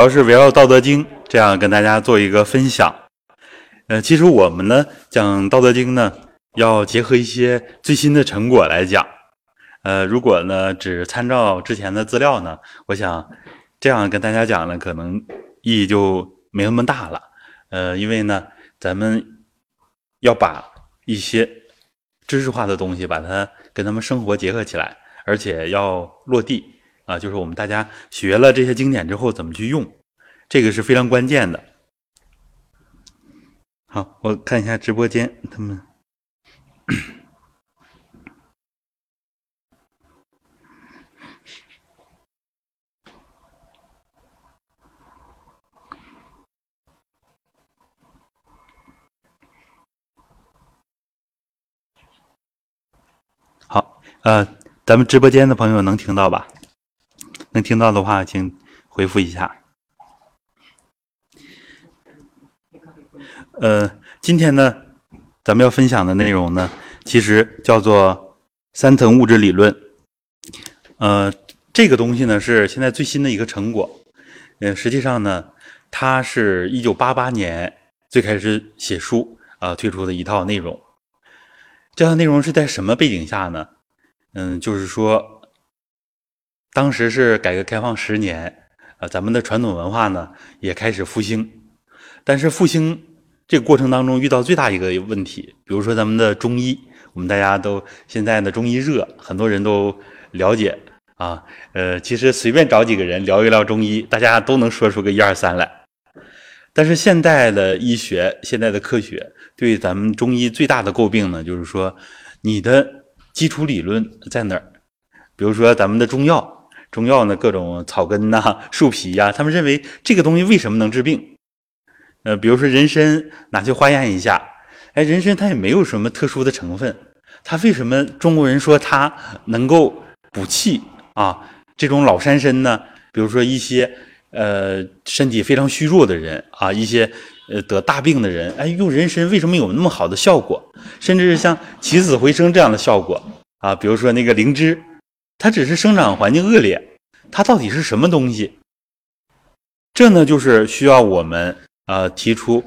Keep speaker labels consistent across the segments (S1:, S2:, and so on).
S1: 主要是围绕《道德经》这样跟大家做一个分享。呃，其实我们呢讲《道德经》呢，要结合一些最新的成果来讲。呃，如果呢只参照之前的资料呢，我想这样跟大家讲呢，可能意义就没那么大了。呃，因为呢，咱们要把一些知识化的东西，把它跟他们生活结合起来，而且要落地。啊，就是我们大家学了这些经典之后怎么去用，这个是非常关键的。好，我看一下直播间，他们好，呃，咱们直播间的朋友能听到吧？能听到的话，请回复一下。呃，今天呢，咱们要分享的内容呢，其实叫做三层物质理论。呃，这个东西呢，是现在最新的一个成果。呃，实际上呢，它是一九八八年最开始写书啊推出的一套内容。这套内容是在什么背景下呢？嗯，就是说。当时是改革开放十年，啊，咱们的传统文化呢也开始复兴，但是复兴这个过程当中遇到最大一个问题，比如说咱们的中医，我们大家都现在呢中医热，很多人都了解啊，呃，其实随便找几个人聊一聊中医，大家都能说出个一二三来。但是现代的医学，现代的科学对咱们中医最大的诟病呢，就是说你的基础理论在哪儿？比如说咱们的中药。中药呢，各种草根呐、树皮呀，他们认为这个东西为什么能治病？呃，比如说人参，拿去化验一下，哎，人参它也没有什么特殊的成分，它为什么中国人说它能够补气啊？这种老山参呢，比如说一些呃身体非常虚弱的人啊，一些呃得大病的人，哎，用人参为什么有那么好的效果？甚至是像起死回生这样的效果啊？比如说那个灵芝。它只是生长环境恶劣，它到底是什么东西？这呢，就是需要我们啊提出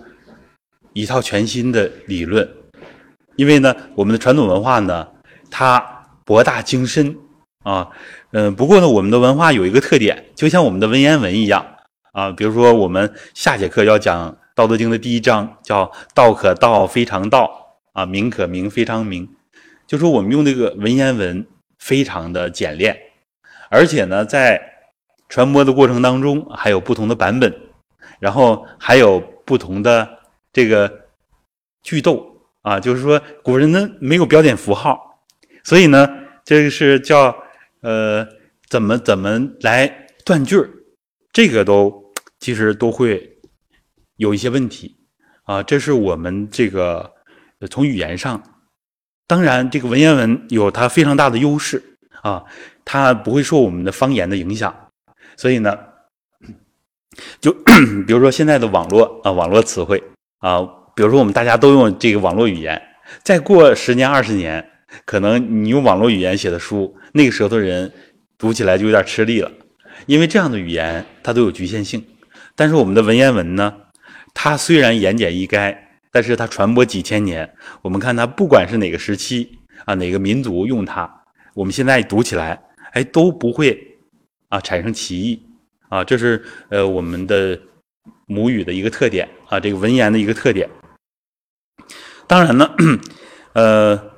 S1: 一套全新的理论，因为呢，我们的传统文化呢，它博大精深啊，嗯，不过呢，我们的文化有一个特点，就像我们的文言文一样啊，比如说我们下节课要讲《道德经》的第一章，叫“道可道，非常道”，啊，“名可名，非常名”，就说我们用这个文言文。非常的简练，而且呢，在传播的过程当中还有不同的版本，然后还有不同的这个句逗啊，就是说古人呢没有标点符号，所以呢，这个是叫呃怎么怎么来断句儿，这个都其实都会有一些问题啊，这是我们这个从语言上。当然，这个文言文有它非常大的优势啊，它不会受我们的方言的影响，所以呢，就 比如说现在的网络啊，网络词汇啊，比如说我们大家都用这个网络语言，再过十年二十年，可能你用网络语言写的书，那个时候的人读起来就有点吃力了，因为这样的语言它都有局限性，但是我们的文言文呢，它虽然言简意赅。但是它传播几千年，我们看它不管是哪个时期啊，哪个民族用它，我们现在读起来，哎都不会啊产生歧义啊，这是呃我们的母语的一个特点啊，这个文言的一个特点。当然呢，呃，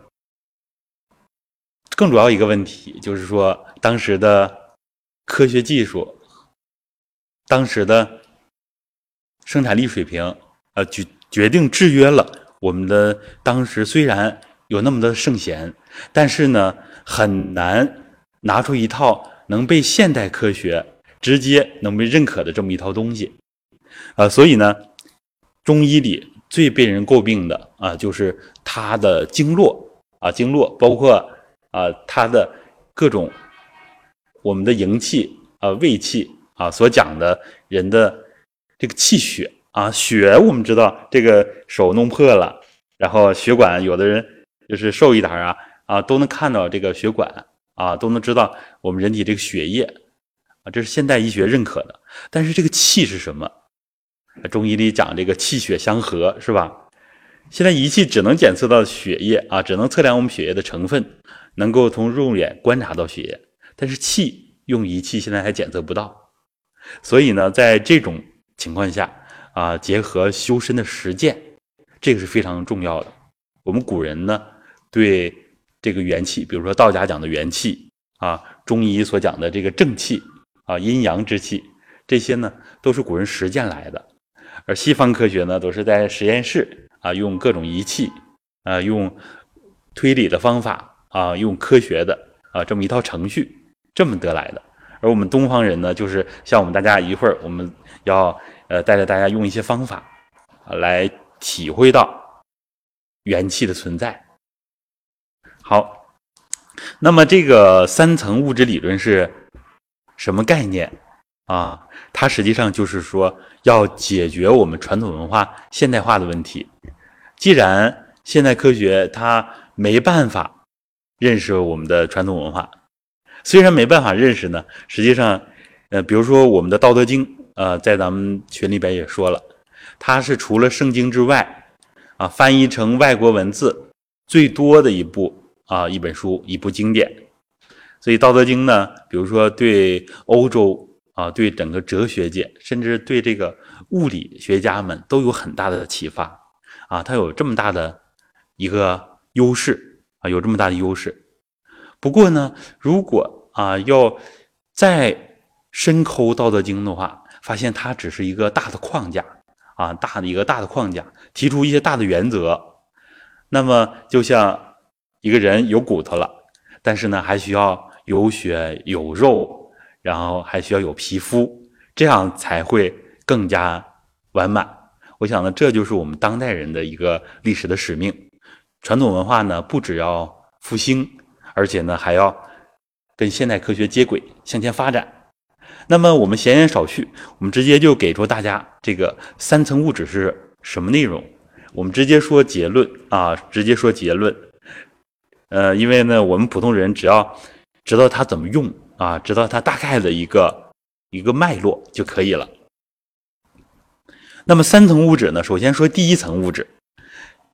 S1: 更主要一个问题就是说，当时的科学技术，当时的生产力水平，呃，举。决定制约了我们的当时，虽然有那么多圣贤，但是呢，很难拿出一套能被现代科学直接能被认可的这么一套东西，啊，所以呢，中医里最被人诟病的啊，就是它的经络啊，经络包括啊，它的各种我们的营气啊、胃气啊，所讲的人的这个气血。啊，血我们知道，这个手弄破了，然后血管有的人就是瘦一点啊，啊都能看到这个血管啊，都能知道我们人体这个血液啊，这是现代医学认可的。但是这个气是什么？中医里讲这个气血相合，是吧？现在仪器只能检测到血液啊，只能测量我们血液的成分，能够从肉眼观察到血液，但是气用仪器现在还检测不到。所以呢，在这种情况下啊，结合修身的实践，这个是非常重要的。我们古人呢，对这个元气，比如说道家讲的元气啊，中医所讲的这个正气啊，阴阳之气，这些呢，都是古人实践来的。而西方科学呢，都是在实验室啊，用各种仪器啊，用推理的方法啊，用科学的啊这么一套程序这么得来的。而我们东方人呢，就是像我们大家一会儿我们要呃带着大家用一些方法来体会到元气的存在。好，那么这个三层物质理论是什么概念啊？它实际上就是说。要解决我们传统文化现代化的问题。既然现代科学它没办法认识我们的传统文化，虽然没办法认识呢，实际上，呃，比如说我们的《道德经》，呃，在咱们群里边也说了，它是除了圣经之外，啊，翻译成外国文字最多的一部啊一本书，一部经典。所以《道德经》呢，比如说对欧洲。啊，对整个哲学界，甚至对这个物理学家们都有很大的启发。啊，它有这么大的一个优势啊，有这么大的优势。不过呢，如果啊要再深抠《道德经》的话，发现它只是一个大的框架啊，大的一个大的框架，提出一些大的原则。那么就像一个人有骨头了，但是呢，还需要有血有肉。然后还需要有皮肤，这样才会更加完满。我想呢，这就是我们当代人的一个历史的使命。传统文化呢，不只要复兴，而且呢，还要跟现代科学接轨，向前发展。那么我们闲言少叙，我们直接就给出大家这个三层物质是什么内容。我们直接说结论啊，直接说结论。呃，因为呢，我们普通人只要知道它怎么用。啊，知道它大概的一个一个脉络就可以了。那么三层物质呢？首先说第一层物质，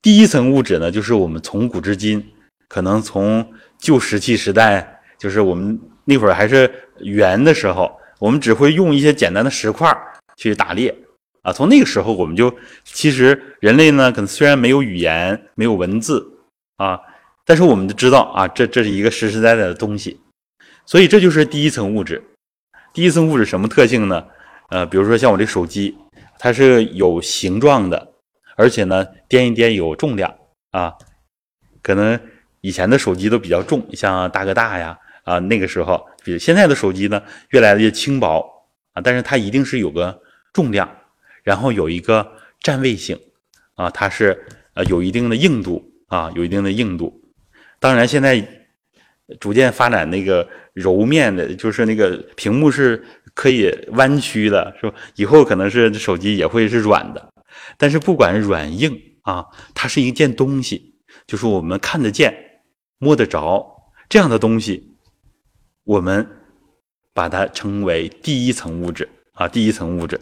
S1: 第一层物质呢，就是我们从古至今，可能从旧石器时代，就是我们那会儿还是元的时候，我们只会用一些简单的石块去打猎啊。从那个时候，我们就其实人类呢，可能虽然没有语言，没有文字啊，但是我们就知道啊，这这是一个实实在在的东西。所以这就是第一层物质。第一层物质什么特性呢？呃，比如说像我这手机，它是有形状的，而且呢，掂一掂有重量啊。可能以前的手机都比较重，像大哥大呀啊，那个时候，比现在的手机呢，越来越轻薄啊，但是它一定是有个重量，然后有一个占位性啊，它是呃有一定的硬度啊，有一定的硬度。当然现在。逐渐发展那个柔面的，就是那个屏幕是可以弯曲的，是吧？以后可能是手机也会是软的。但是不管软硬啊，它是一件东西，就是我们看得见、摸得着这样的东西，我们把它称为第一层物质啊。第一层物质，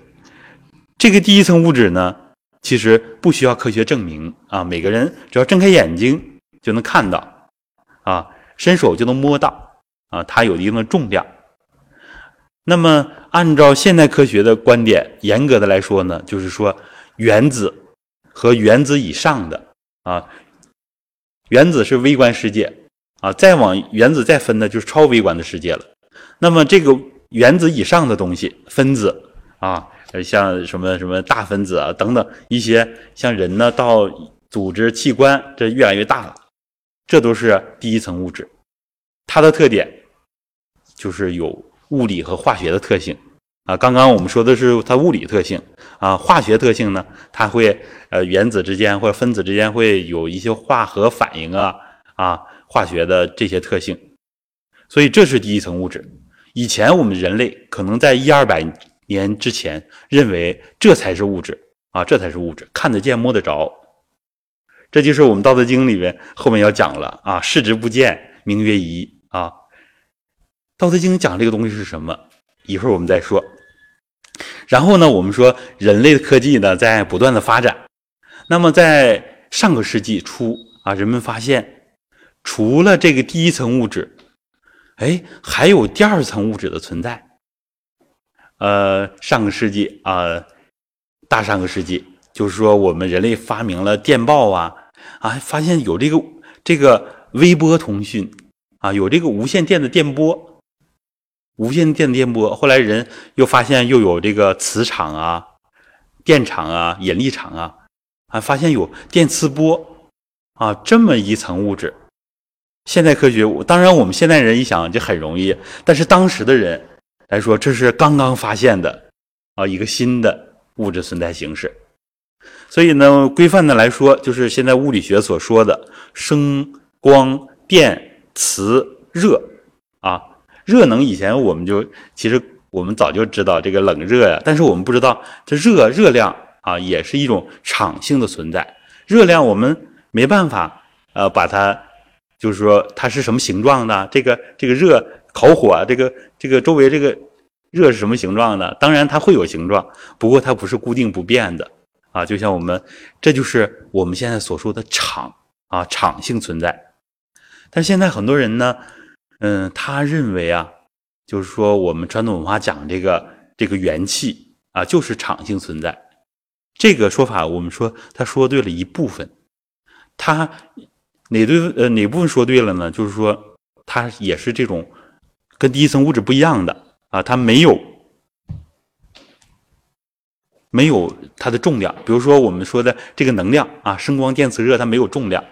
S1: 这个第一层物质呢，其实不需要科学证明啊，每个人只要睁开眼睛就能看到啊。伸手就能摸到啊，它有一定的重量。那么，按照现代科学的观点，严格的来说呢，就是说原子和原子以上的啊，原子是微观世界啊，再往原子再分呢，就是超微观的世界了。那么，这个原子以上的东西，分子啊，像什么什么大分子啊等等一些，像人呢，到组织器官，这越来越大了。这都是第一层物质，它的特点就是有物理和化学的特性啊。刚刚我们说的是它物理特性啊，化学特性呢，它会呃原子之间或者分子之间会有一些化合反应啊啊，化学的这些特性。所以这是第一层物质。以前我们人类可能在一二百年之前认为这才是物质啊，这才是物质，看得见摸得着。这就是我们《道德经》里面后面要讲了啊，视之不见，名曰夷啊。《道德经》讲这个东西是什么？一会儿我们再说。然后呢，我们说人类的科技呢在不断的发展。那么在上个世纪初啊，人们发现除了这个第一层物质，哎，还有第二层物质的存在。呃，上个世纪啊，大上个世纪，就是说我们人类发明了电报啊，啊，发现有这个这个微波通讯啊，有这个无线电的电波，无线电的电波。后来人又发现又有这个磁场啊、电场啊、引力场啊，啊，发现有电磁波啊，这么一层物质。现代科学，当然我们现代人一想就很容易，但是当时的人。来说，这是刚刚发现的啊，一个新的物质存在形式。所以呢，规范的来说，就是现在物理学所说的声、光电、磁、热啊。热能以前我们就其实我们早就知道这个冷热呀，但是我们不知道这热热量啊也是一种场性的存在。热量我们没办法呃把它就是说它是什么形状的，这个这个热。烤火，这个这个周围这个热是什么形状的？当然它会有形状，不过它不是固定不变的啊。就像我们，这就是我们现在所说的场啊，场性存在。但现在很多人呢，嗯，他认为啊，就是说我们传统文化讲这个这个元气啊，就是场性存在。这个说法我们说他说对了一部分，他哪对呃哪部分说对了呢？就是说它也是这种。跟第一层物质不一样的啊，它没有没有它的重量。比如说我们说的这个能量啊，声光电磁热，它没有重量。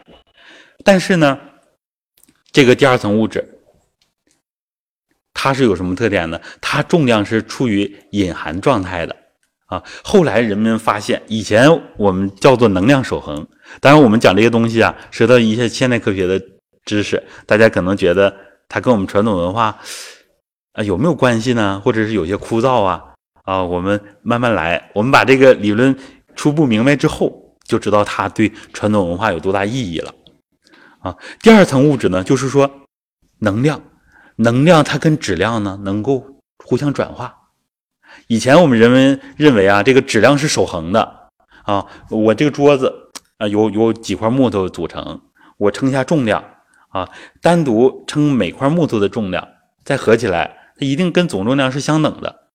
S1: 但是呢，这个第二层物质，它是有什么特点呢？它重量是处于隐含状态的啊。后来人们发现，以前我们叫做能量守恒。当然，我们讲这些东西啊，涉及到一些现代科学的知识，大家可能觉得。它跟我们传统文化啊有没有关系呢？或者是有些枯燥啊？啊，我们慢慢来。我们把这个理论初步明白之后，就知道它对传统文化有多大意义了。啊，第二层物质呢，就是说能量，能量它跟质量呢能够互相转化。以前我们人们认为啊，这个质量是守恒的啊。我这个桌子啊，有有几块木头组成，我称一下重量。啊，单独称每块木头的重量，再合起来，它一定跟总重量是相等的。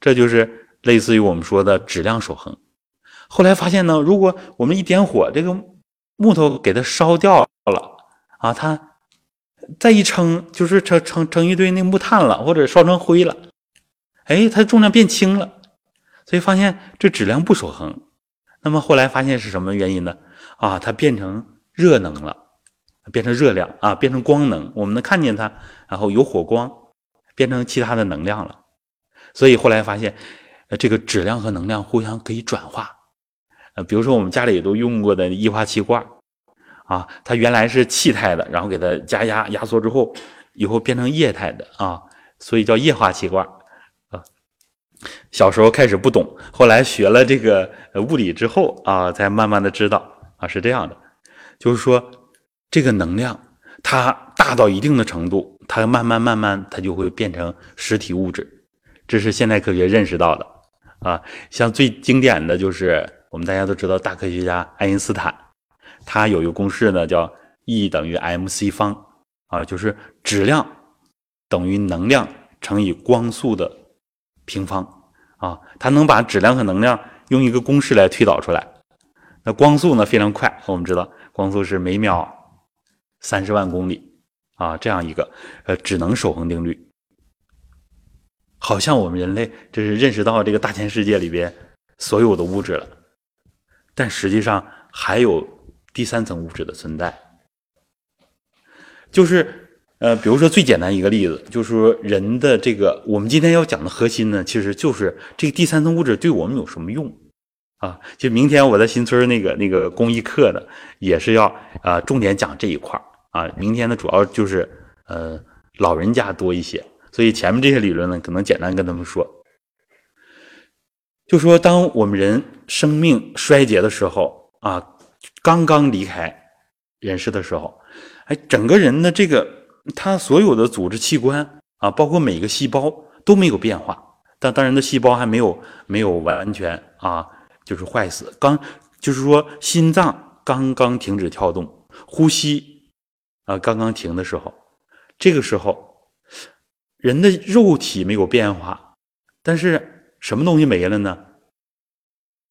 S1: 这就是类似于我们说的质量守恒。后来发现呢，如果我们一点火，这个木头给它烧掉了啊，它再一称，就是成成成一堆那木炭了，或者烧成灰了，哎，它重量变轻了。所以发现这质量不守恒。那么后来发现是什么原因呢？啊，它变成热能了。变成热量啊，变成光能，我们能看见它，然后有火光，变成其他的能量了。所以后来发现，呃，这个质量和能量互相可以转化。呃，比如说我们家里都用过的液化气罐，啊，它原来是气态的，然后给它加压压缩之后，以后变成液态的啊，所以叫液化气罐。小时候开始不懂，后来学了这个物理之后啊，才慢慢的知道啊，是这样的，就是说。这个能量，它大到一定的程度，它慢慢慢慢，它就会变成实体物质。这是现代科学认识到的啊。像最经典的就是我们大家都知道大科学家爱因斯坦，他有一个公式呢，叫 E 等于 mc 方啊，就是质量等于能量乘以光速的平方啊。它能把质量和能量用一个公式来推导出来。那光速呢非常快，我们知道光速是每秒。三十万公里啊，这样一个呃，只能守恒定律，好像我们人类这是认识到这个大千世界里边所有的物质了，但实际上还有第三层物质的存在，就是呃，比如说最简单一个例子，就是说人的这个我们今天要讲的核心呢，其实就是这个第三层物质对我们有什么用。啊，就明天我在新村那个那个公益课的，也是要啊重点讲这一块啊。明天呢主要就是呃老人家多一些，所以前面这些理论呢可能简单跟他们说，就说当我们人生命衰竭的时候啊，刚刚离开人世的时候，哎，整个人的这个他所有的组织器官啊，包括每个细胞都没有变化，但当然的细胞还没有没有完全啊，就是坏死。刚就是说心脏刚刚停止跳动，呼吸啊刚刚停的时候，这个时候人的肉体没有变化，但是什么东西没了呢？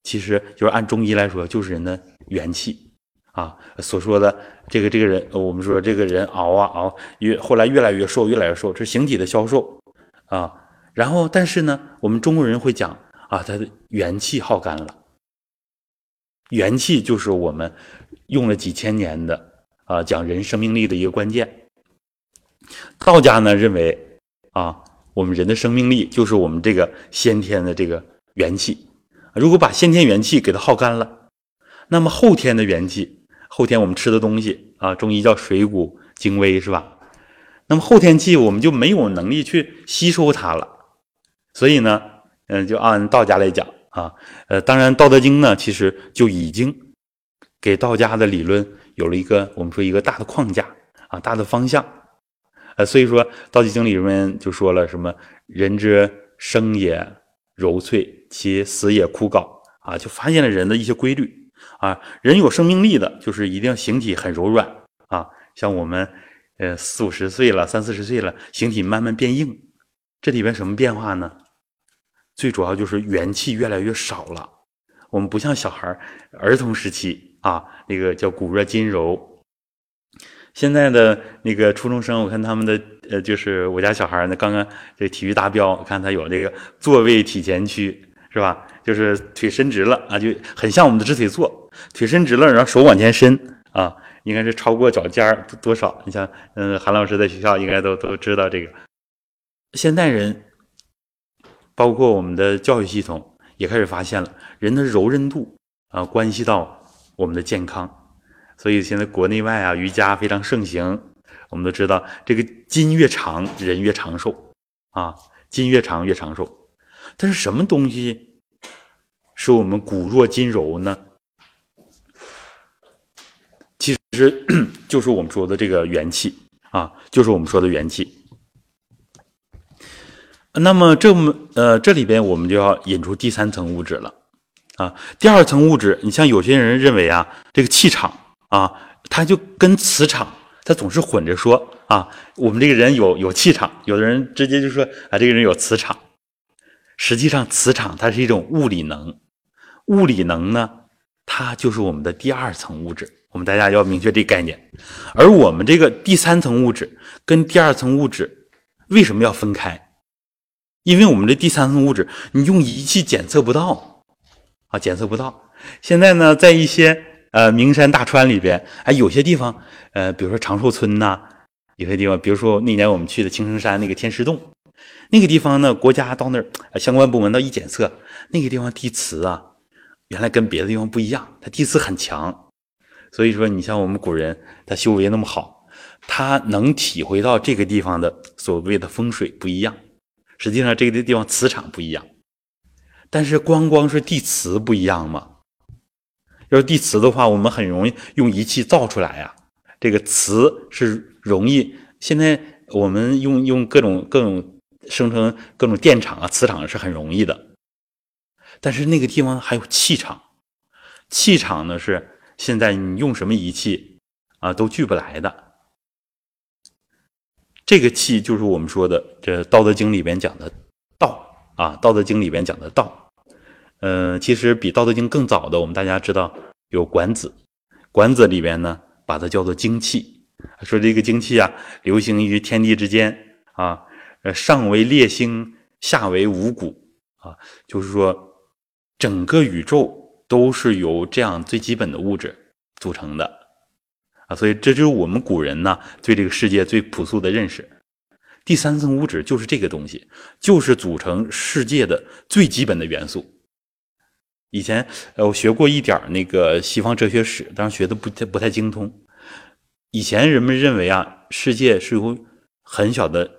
S1: 其实就是按中医来说，就是人的元气啊。所说的这个这个人，我们说这个人熬啊熬，越后来越来越瘦，越来越瘦，这是形体的消瘦啊。然后，但是呢，我们中国人会讲啊，他的元气耗干了。元气就是我们用了几千年的啊，讲人生命力的一个关键。道家呢认为啊，我们人的生命力就是我们这个先天的这个元气。如果把先天元气给它耗干了，那么后天的元气，后天我们吃的东西啊，中医叫水谷精微，是吧？那么后天气我们就没有能力去吸收它了。所以呢，嗯，就按道家来讲啊，呃，当然《道德经》呢，其实就已经给道家的理论有了一个我们说一个大的框架啊，大的方向。呃，所以说《道德经》里面就说了什么“人之生也柔脆”。其死也枯槁啊，就发现了人的一些规律啊。人有生命力的，就是一定形体很柔软啊。像我们，呃，四五十岁了，三四十岁了，形体慢慢变硬，这里边什么变化呢？最主要就是元气越来越少了。我们不像小孩儿童时期啊，那个叫骨热筋柔。现在的那个初中生，我看他们的，呃，就是我家小孩呢，刚刚这体育达标，我看他有这个坐位体前屈。是吧？就是腿伸直了啊，就很像我们的直腿坐。腿伸直了，然后手往前伸啊，应该是超过脚尖儿多少？你像，嗯，韩老师在学校应该都都知道这个。现代人，包括我们的教育系统，也开始发现了人的柔韧度啊，关系到我们的健康。所以现在国内外啊，瑜伽非常盛行。我们都知道，这个筋越长，人越长寿啊，筋越长越长寿。但是什么东西使我们骨弱筋柔呢？其实 就是我们说的这个元气啊，就是我们说的元气。那么这么呃，这里边我们就要引出第三层物质了啊。第二层物质，你像有些人认为啊，这个气场啊，它就跟磁场，它总是混着说啊。我们这个人有有气场，有的人直接就说啊，这个人有磁场。实际上，磁场它是一种物理能，物理能呢，它就是我们的第二层物质。我们大家要明确这个概念。而我们这个第三层物质跟第二层物质为什么要分开？因为我们的第三层物质，你用仪器检测不到啊，检测不到。现在呢，在一些呃名山大川里边，哎，有些地方，呃，比如说长寿村呐，有些地方，比如说那年我们去的青城山那个天师洞。那个地方呢，国家到那儿，相关部门到一检测，那个地方地磁啊，原来跟别的地方不一样，它地磁很强。所以说，你像我们古人，他修为那么好，他能体会到这个地方的所谓的风水不一样。实际上，这个地方磁场不一样，但是光光是地磁不一样吗？要是地磁的话，我们很容易用仪器造出来呀。这个磁是容易，现在我们用用各种各种。生成各种电场啊、磁场是很容易的，但是那个地方还有气场，气场呢是现在你用什么仪器啊都聚不来的。这个气就是我们说的这《道德经》里边讲的道啊，《道德经》里边讲的道。嗯，其实比《道德经》更早的，我们大家知道有《管子》，《管子》里边呢把它叫做精气，说这个精气啊流行于天地之间啊。上为列星，下为五谷，啊，就是说，整个宇宙都是由这样最基本的物质组成的，啊，所以这就是我们古人呢对这个世界最朴素的认识。第三层物质就是这个东西，就是组成世界的最基本的元素。以前呃，我学过一点那个西方哲学史，当然学的不太不太精通。以前人们认为啊，世界是由很小的。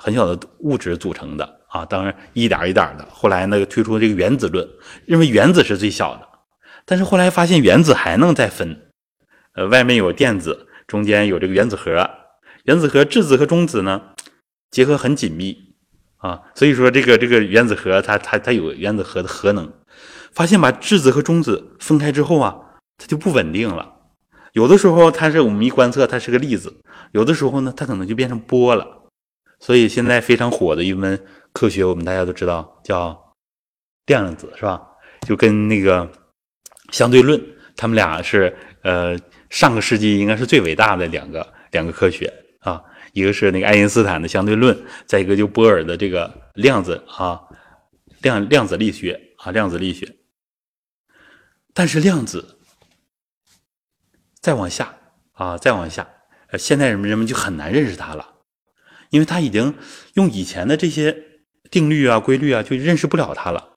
S1: 很小的物质组成的啊，当然一点一点的。后来呢，推出这个原子论，认为原子是最小的。但是后来发现原子还能再分，呃，外面有电子，中间有这个原子核。原子核质子和中子呢结合很紧密，啊。所以说这个这个原子核它它它有原子核的核能，发现把质子和中子分开之后啊，它就不稳定了。有的时候它是我们一观测它是个粒子，有的时候呢它可能就变成波了。所以现在非常火的一门科学，我们大家都知道叫量子，是吧？就跟那个相对论，他们俩是呃上个世纪应该是最伟大的两个两个科学啊。一个是那个爱因斯坦的相对论，再一个就波尔的这个量子啊，量量子力学啊，量子力学。但是量子再往下啊，再往下，呃，现在人们人们就很难认识它了。因为他已经用以前的这些定律啊、规律啊，就认识不了它了。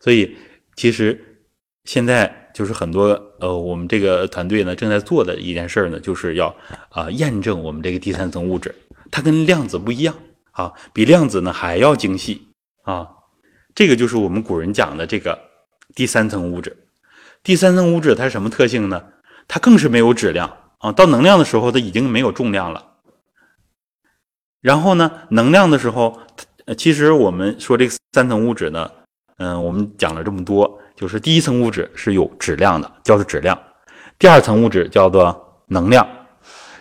S1: 所以，其实现在就是很多呃，我们这个团队呢正在做的一件事呢，就是要啊验证我们这个第三层物质，它跟量子不一样啊，比量子呢还要精细啊。这个就是我们古人讲的这个第三层物质。第三层物质它是什么特性呢？它更是没有质量啊，到能量的时候，它已经没有重量了。然后呢，能量的时候，其实我们说这三层物质呢，嗯，我们讲了这么多，就是第一层物质是有质量的，叫做质量；第二层物质叫做能量；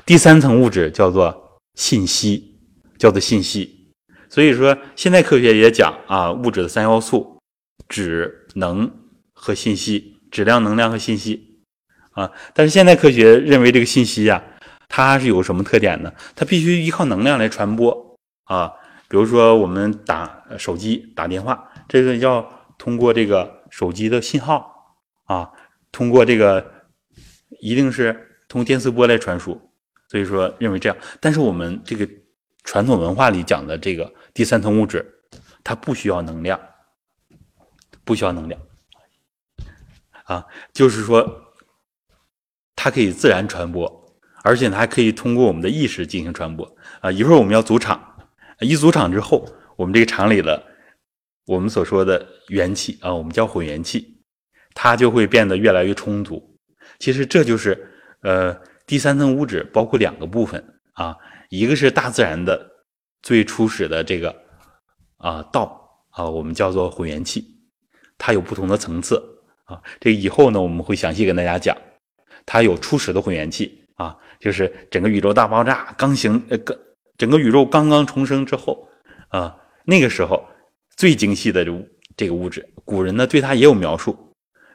S1: 第三层物质叫做信息，叫做信息。所以说，现代科学也讲啊，物质的三要素：质、能和信息。质量、能量和信息啊。但是现代科学认为这个信息呀。它是有什么特点呢？它必须依靠能量来传播啊，比如说我们打手机打电话，这个要通过这个手机的信号啊，通过这个一定是通电磁波来传输，所以说认为这样。但是我们这个传统文化里讲的这个第三层物质，它不需要能量，不需要能量啊，就是说它可以自然传播。而且呢，还可以通过我们的意识进行传播啊！一会儿我们要组场，一组场之后，我们这个场里的我们所说的元气啊，我们叫混元气，它就会变得越来越充足。其实这就是呃第三层物质包括两个部分啊，一个是大自然的最初始的这个啊道啊，我们叫做混元气，它有不同的层次啊。这以后呢，我们会详细跟大家讲，它有初始的混元气。啊，就是整个宇宙大爆炸刚形呃，刚整个宇宙刚刚重生之后啊，那个时候最精细的这这个物质，古人呢对它也有描述，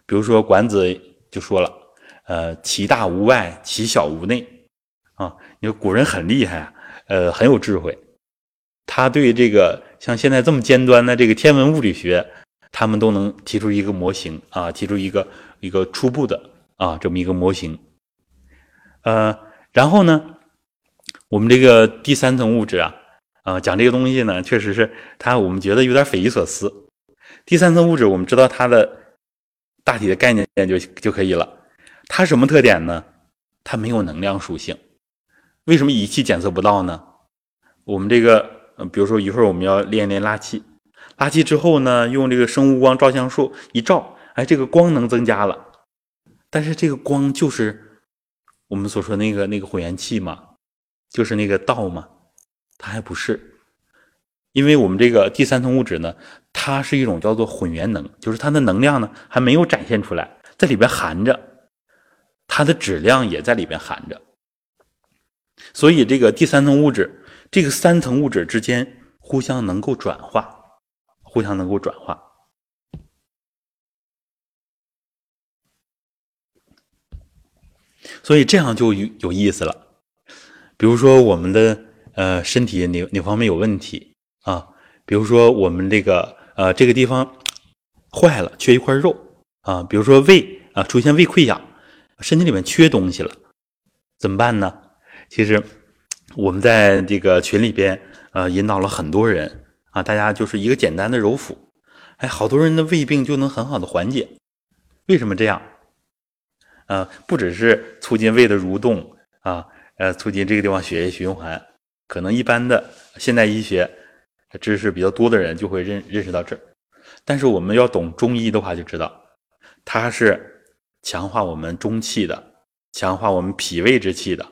S1: 比如说管子就说了，呃，其大无外，其小无内啊。你说古人很厉害啊，呃，很有智慧，他对这个像现在这么尖端的这个天文物理学，他们都能提出一个模型啊，提出一个一个初步的啊这么一个模型。呃，然后呢，我们这个第三层物质啊，啊，讲这个东西呢，确实是它，我们觉得有点匪夷所思。第三层物质，我们知道它的大体的概念就就可以了。它什么特点呢？它没有能量属性。为什么仪器检测不到呢？我们这个，比如说一会儿我们要练练拉气，拉气之后呢，用这个生物光照相术一照，哎，这个光能增加了，但是这个光就是。我们所说那个那个混元气嘛，就是那个道嘛，它还不是，因为我们这个第三层物质呢，它是一种叫做混元能，就是它的能量呢还没有展现出来，在里边含着，它的质量也在里边含着，所以这个第三层物质，这个三层物质之间互相能够转化，互相能够转化。所以这样就有有意思了，比如说我们的呃身体哪哪方面有问题啊？比如说我们这个呃这个地方坏了，缺一块肉啊。比如说胃啊出现胃溃疡，身体里面缺东西了，怎么办呢？其实我们在这个群里边呃引导了很多人啊，大家就是一个简单的揉腹，哎，好多人的胃病就能很好的缓解。为什么这样？呃，不只是促进胃的蠕动啊，呃，促进这个地方血液循环，可能一般的现代医学知识比较多的人就会认认识到这儿。但是我们要懂中医的话，就知道它是强化我们中气的，强化我们脾胃之气的，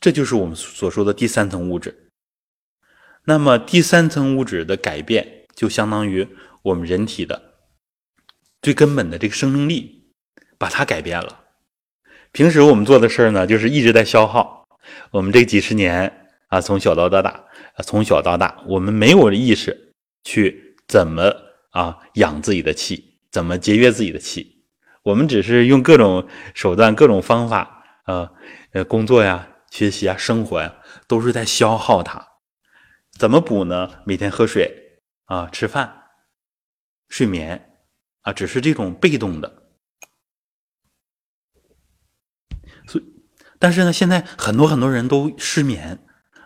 S1: 这就是我们所说的第三层物质。那么第三层物质的改变，就相当于我们人体的最根本的这个生命力，把它改变了。平时我们做的事儿呢，就是一直在消耗。我们这几十年啊，从小到大，从小到大，我们没有意识去怎么啊养自己的气，怎么节约自己的气。我们只是用各种手段、各种方法啊，呃，工作呀、学习啊、生活呀，都是在消耗它。怎么补呢？每天喝水啊，吃饭、睡眠啊，只是这种被动的。所以，但是呢，现在很多很多人都失眠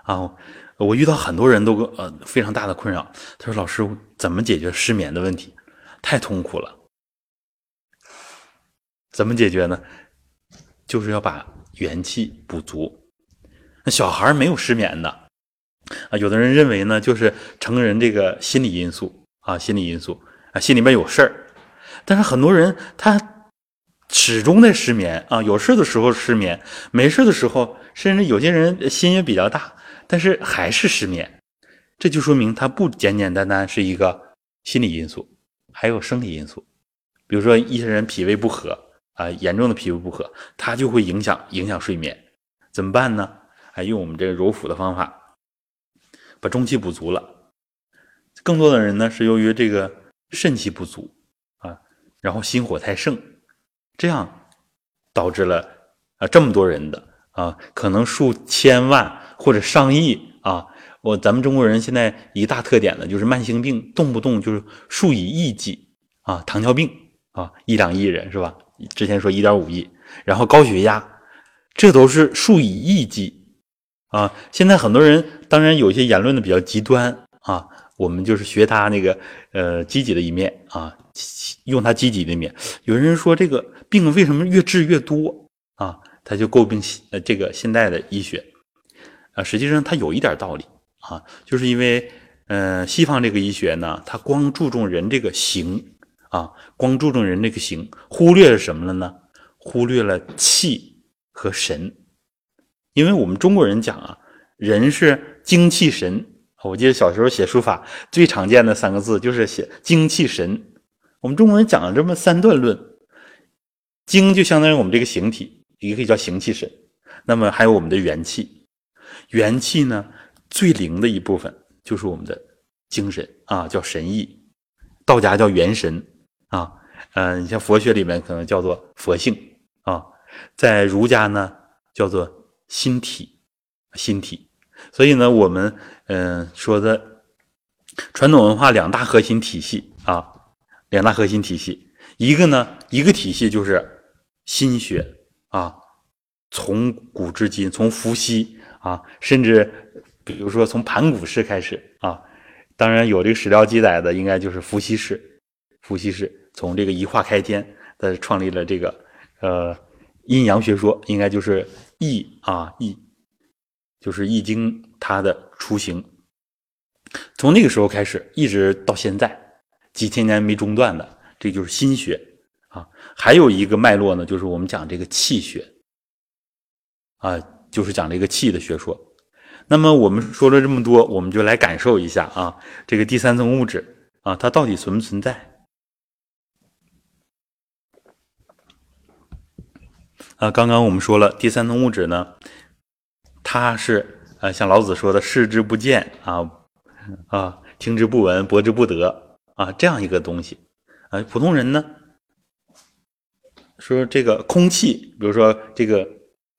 S1: 啊。我遇到很多人都呃非常大的困扰。他说：“老师，怎么解决失眠的问题？太痛苦了。怎么解决呢？就是要把元气补足。那小孩没有失眠的。”啊，有的人认为呢，就是成人这个心理因素啊，心理因素啊，心里面有事儿。但是很多人他始终在失眠啊，有事的时候失眠，没事的时候，甚至有些人心也比较大，但是还是失眠。这就说明他不简简单单是一个心理因素，还有生理因素。比如说一些人脾胃不和啊，严重的脾胃不和，他就会影响影响睡眠。怎么办呢？还用我们这个揉腹的方法。把中气补足了，更多的人呢是由于这个肾气不足啊，然后心火太盛，这样导致了啊这么多人的啊，可能数千万或者上亿啊。我咱们中国人现在一大特点呢，就是慢性病动不动就是数以亿计啊，糖尿病啊一两亿人是吧？之前说一点五亿，然后高血压，这都是数以亿计。啊，现在很多人当然有些言论的比较极端啊，我们就是学他那个呃积极的一面啊，用它积极的一面。有人说这个病为什么越治越多啊？他就诟病呃这个现代的医学啊，实际上他有一点道理啊，就是因为嗯西方这个医学呢，它光注重人这个形啊，光注重人这个形，忽略了什么了呢？忽略了气和神。因为我们中国人讲啊，人是精气神。我记得小时候写书法最常见的三个字就是写精气神。我们中国人讲了这么三段论，精就相当于我们这个形体，也可以叫形气神。那么还有我们的元气，元气呢最灵的一部分就是我们的精神啊，叫神意。道家叫元神啊，嗯，你像佛学里面可能叫做佛性啊，在儒家呢叫做。心体，心体，所以呢，我们嗯说的传统文化两大核心体系啊，两大核心体系，一个呢，一个体系就是心学啊，从古至今，从伏羲啊，甚至比如说从盘古氏开始啊，当然有这个史料记载的，应该就是伏羲氏，伏羲氏从这个一化开天，呃，创立了这个呃阴阳学说，应该就是。易啊，易就是《易经》它的雏形，从那个时候开始，一直到现在，几千年没中断的，这就是心学啊。还有一个脉络呢，就是我们讲这个气血啊，就是讲这个气的学说。那么我们说了这么多，我们就来感受一下啊，这个第三层物质啊，它到底存不存在？啊，刚刚我们说了，第三层物质呢，它是呃，像老子说的“视之不见啊，啊，听之不闻，博之不得啊”这样一个东西。啊，普通人呢，说这个空气，比如说这个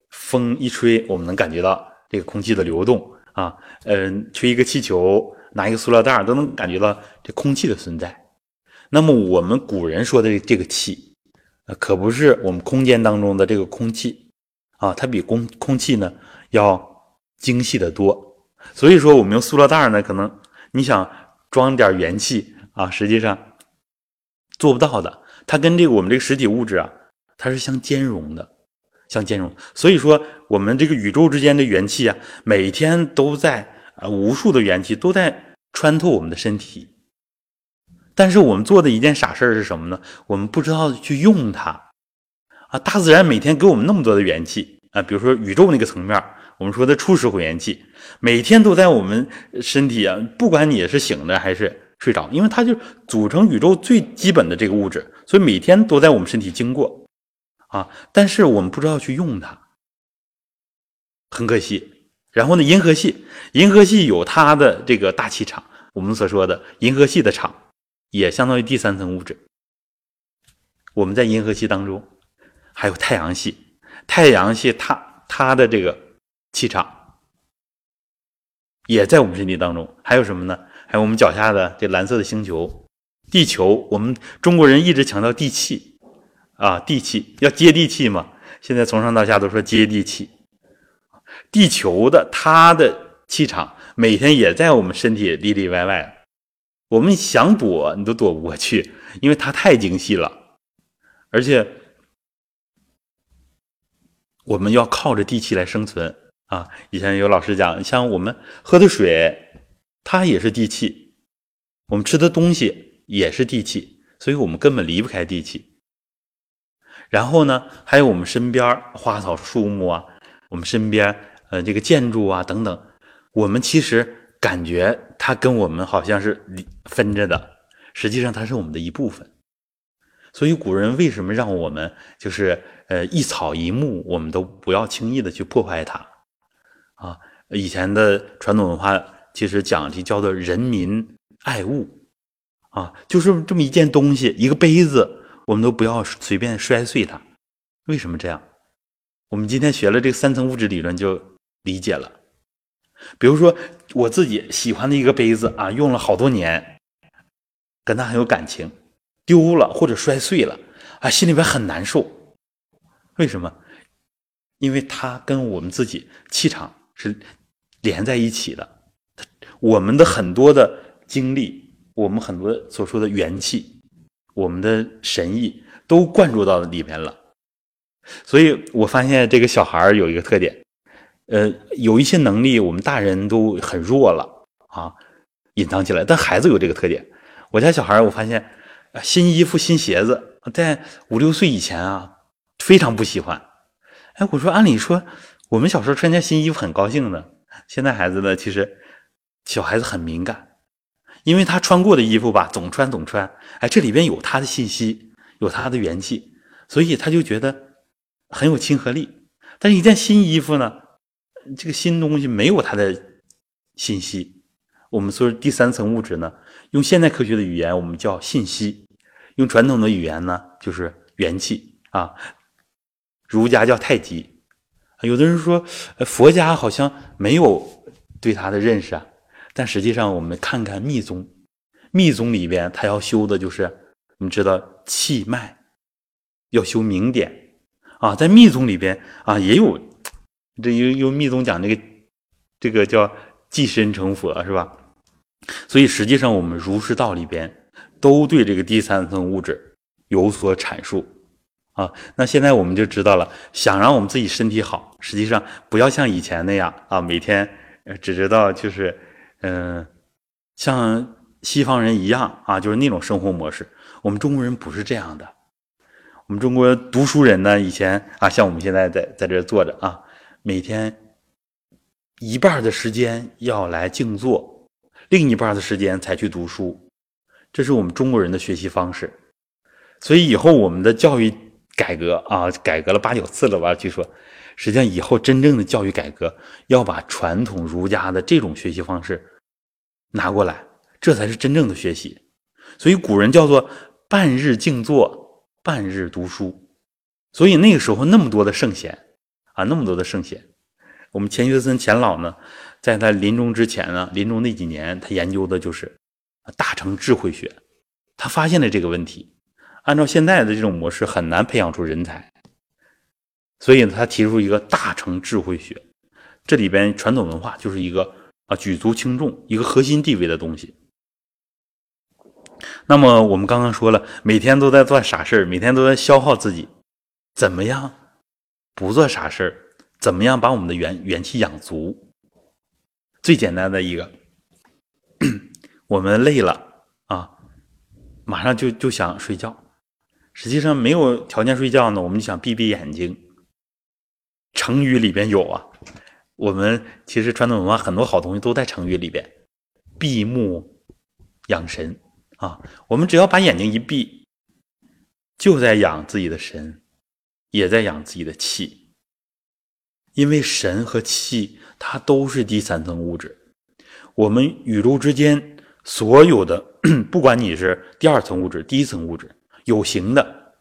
S1: 风一吹，我们能感觉到这个空气的流动啊，嗯，吹一个气球，拿一个塑料袋都能感觉到这空气的存在。那么我们古人说的这个气。可不是我们空间当中的这个空气啊，它比空空气呢要精细的多。所以说，我们用塑料袋呢，可能你想装点元气啊，实际上做不到的。它跟这个我们这个实体物质啊，它是相兼容的，相兼容。所以说，我们这个宇宙之间的元气啊，每天都在啊，无数的元气都在穿透我们的身体。但是我们做的一件傻事儿是什么呢？我们不知道去用它，啊，大自然每天给我们那么多的元气啊，比如说宇宙那个层面，我们说的初始混元气，每天都在我们身体啊，不管你是醒着还是睡着，因为它就组成宇宙最基本的这个物质，所以每天都在我们身体经过啊。但是我们不知道去用它，很可惜。然后呢，银河系，银河系有它的这个大气场，我们所说的银河系的场，也相当于第三层物质。我们在银河系当中，还有太阳系，太阳系它它的这个气场，也在我们身体当中。还有什么呢？还有我们脚下的这蓝色的星球，地球。我们中国人一直强调地气啊，地气要接地气嘛。现在从上到下都说接地气。地球的它的气场每天也在我们身体里里外外，我们想躲你都躲不过去，因为它太精细了，而且我们要靠着地气来生存啊！以前有老师讲，像我们喝的水，它也是地气；我们吃的东西也是地气，所以我们根本离不开地气。然后呢，还有我们身边花草树木啊。我们身边，呃，这个建筑啊等等，我们其实感觉它跟我们好像是分着的，实际上它是我们的一部分。所以古人为什么让我们就是呃一草一木，我们都不要轻易的去破坏它啊？以前的传统文化其实讲的叫做人民爱物啊，就是这么一件东西，一个杯子，我们都不要随便摔碎它。为什么这样？我们今天学了这个三层物质理论，就理解了。比如说，我自己喜欢的一个杯子啊，用了好多年，跟它很有感情，丢了或者摔碎了啊，心里边很难受。为什么？因为它跟我们自己气场是连在一起的，我们的很多的经历，我们很多所说的元气，我们的神意，都灌注到里面了。所以我发现这个小孩有一个特点，呃，有一些能力我们大人都很弱了啊，隐藏起来。但孩子有这个特点。我家小孩我发现，新衣服、新鞋子，在五六岁以前啊，非常不喜欢。哎，我说按理说我们小时候穿件新衣服很高兴的，现在孩子呢，其实小孩子很敏感，因为他穿过的衣服吧，总穿总穿，哎，这里边有他的信息，有他的元气，所以他就觉得。很有亲和力，但一件新衣服呢，这个新东西没有他的信息。我们说第三层物质呢，用现代科学的语言，我们叫信息；用传统的语言呢，就是元气啊。儒家叫太极，有的人说佛家好像没有对它的认识啊，但实际上我们看看密宗，密宗里边它要修的就是，你知道气脉，要修明点。啊，在密宗里边啊，也有这有有密宗讲这个这个叫寄身成佛是吧？所以实际上我们儒释道里边都对这个第三层物质有所阐述啊。那现在我们就知道了，想让我们自己身体好，实际上不要像以前那样啊，每天只知道就是嗯，像西方人一样啊，就是那种生活模式。我们中国人不是这样的。我们中国读书人呢，以前啊，像我们现在在在这坐着啊，每天一半的时间要来静坐，另一半的时间才去读书，这是我们中国人的学习方式。所以以后我们的教育改革啊，改革了八九次了吧？据说，实际上以后真正的教育改革要把传统儒家的这种学习方式拿过来，这才是真正的学习。所以古人叫做半日静坐。半日读书，所以那个时候那么多的圣贤啊，那么多的圣贤。我们钱学森钱老呢，在他临终之前呢，临终那几年，他研究的就是大成智慧学。他发现了这个问题，按照现在的这种模式，很难培养出人才。所以呢，他提出一个大成智慧学，这里边传统文化就是一个啊举足轻重、一个核心地位的东西。那么我们刚刚说了，每天都在做傻事，每天都在消耗自己，怎么样不做傻事？怎么样把我们的元元气养足？最简单的一个，我们累了啊，马上就就想睡觉。实际上没有条件睡觉呢，我们就想闭闭眼睛。成语里边有啊，我们其实传统文化很多好东西都在成语里边，闭目养神。啊，我们只要把眼睛一闭，就在养自己的神，也在养自己的气，因为神和气它都是第三层物质，我们宇宙之间所有的，不管你是第二层物质、第一层物质，有形的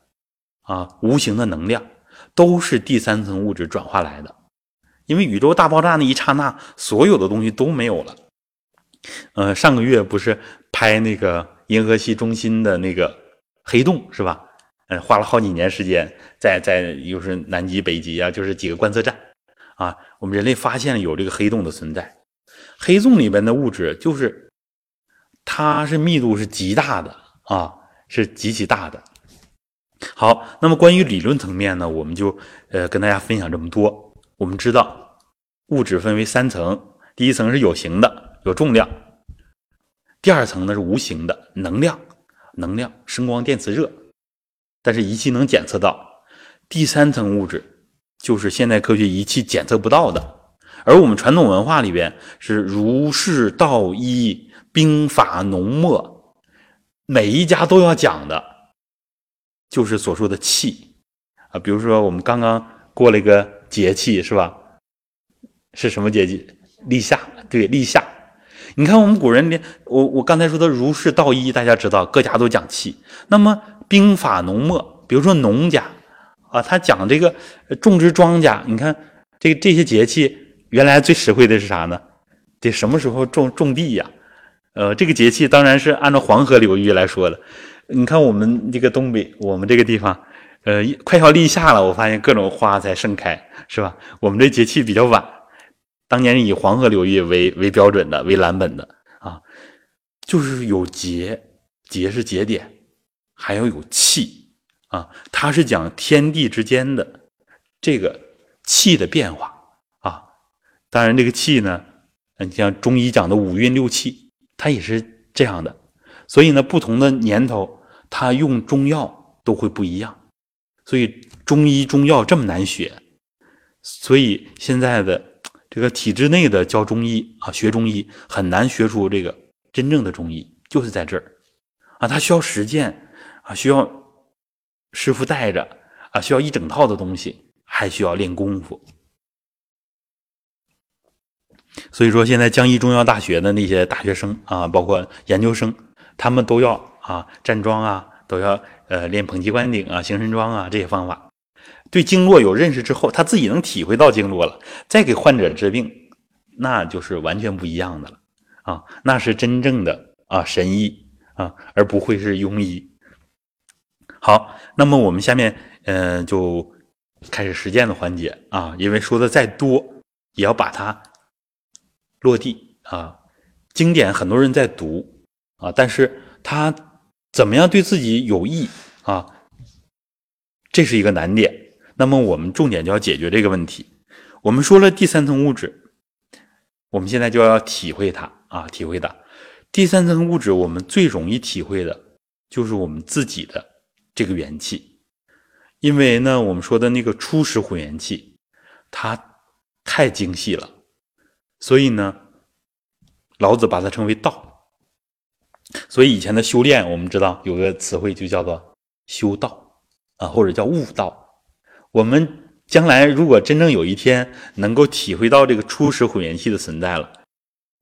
S1: 啊、无形的能量，都是第三层物质转化来的。因为宇宙大爆炸那一刹那，所有的东西都没有了。呃，上个月不是拍那个银河系中心的那个黑洞是吧？嗯，花了好几年时间，在在又是南极、北极啊，就是几个观测站啊，我们人类发现了有这个黑洞的存在。黑洞里边的物质就是，它是密度是极大的啊，是极其大的。好，那么关于理论层面呢，我们就呃跟大家分享这么多。我们知道，物质分为三层，第一层是有形的，有重量；第二层呢是无形的，能量，能量，声光电磁热，但是仪器能检测到；第三层物质就是现代科学仪器检测不到的。而我们传统文化里边是儒释道医兵法农墨，每一家都要讲的，就是所说的气啊，比如说我们刚刚过了一个。节气是吧？是什么节气？立夏，对，立夏。你看我们古人连我我刚才说的儒释道医，大家知道各家都讲气。那么兵法农墨，比如说农家啊，他讲这个种植庄稼。你看这这些节气，原来最实惠的是啥呢？得什么时候种种地呀？呃，这个节气当然是按照黄河流域来说的。你看我们这个东北，我们这个地方。呃，快要立夏了，我发现各种花才盛开，是吧？我们这节气比较晚，当年以黄河流域为为标准的，为蓝本的啊，就是有节，节是节点，还要有气啊，它是讲天地之间的这个气的变化啊。当然，这个气呢，你像中医讲的五运六气，它也是这样的。所以呢，不同的年头，他用中药都会不一样。所以中医中药这么难学，所以现在的这个体制内的教中医啊，学中医很难学出这个真正的中医，就是在这儿啊，他需要实践啊，需要师傅带着啊，需要一整套的东西，还需要练功夫。所以说，现在江医中药大学的那些大学生啊，包括研究生，他们都要啊站桩啊，都要。呃，练捧气观顶啊、行神桩啊这些方法，对经络有认识之后，他自己能体会到经络了，再给患者治病，那就是完全不一样的了啊！那是真正的啊神医啊，而不会是庸医。好，那么我们下面嗯、就开始实践的环节啊，因为说的再多，也要把它落地啊。经典很多人在读啊，但是他。怎么样对自己有益啊？这是一个难点。那么我们重点就要解决这个问题。我们说了第三层物质，我们现在就要体会它啊，体会它。第三层物质我们最容易体会的就是我们自己的这个元气，因为呢，我们说的那个初始混元气，它太精细了，所以呢，老子把它称为道。所以以前的修炼，我们知道有个词汇就叫做修道啊，或者叫悟道。我们将来如果真正有一天能够体会到这个初始混元气的存在了，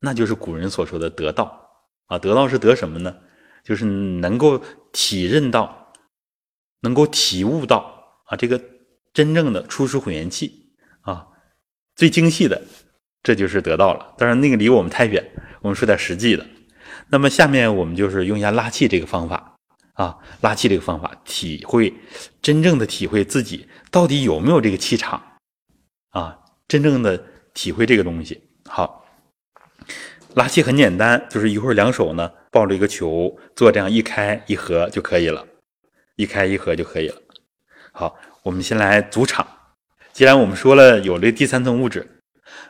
S1: 那就是古人所说的得道啊。得道是得什么呢？就是能够体认到，能够体悟到啊，这个真正的初始混元气啊，最精细的，这就是得道了。当然那个离我们太远，我们说点实际的。那么下面我们就是用一下拉气这个方法啊，拉气这个方法，体会真正的体会自己到底有没有这个气场啊，真正的体会这个东西。好，拉气很简单，就是一会儿两手呢抱着一个球，做这样一开一合就可以了，一开一合就可以了。好，我们先来组场。既然我们说了有这第三层物质，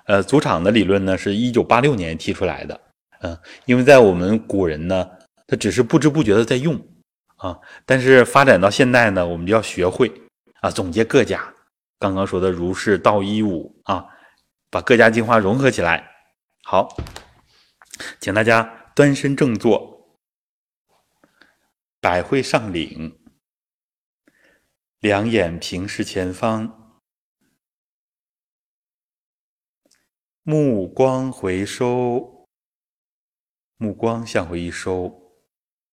S1: 呃，组场的理论呢是一九八六年提出来的。嗯，因为在我们古人呢，他只是不知不觉的在用啊，但是发展到现代呢，我们就要学会啊，总结各家刚刚说的儒释道医武啊，把各家精华融合起来。好，请大家端身正坐，百会上领，两眼平视前方，目光回收，目光向回一收，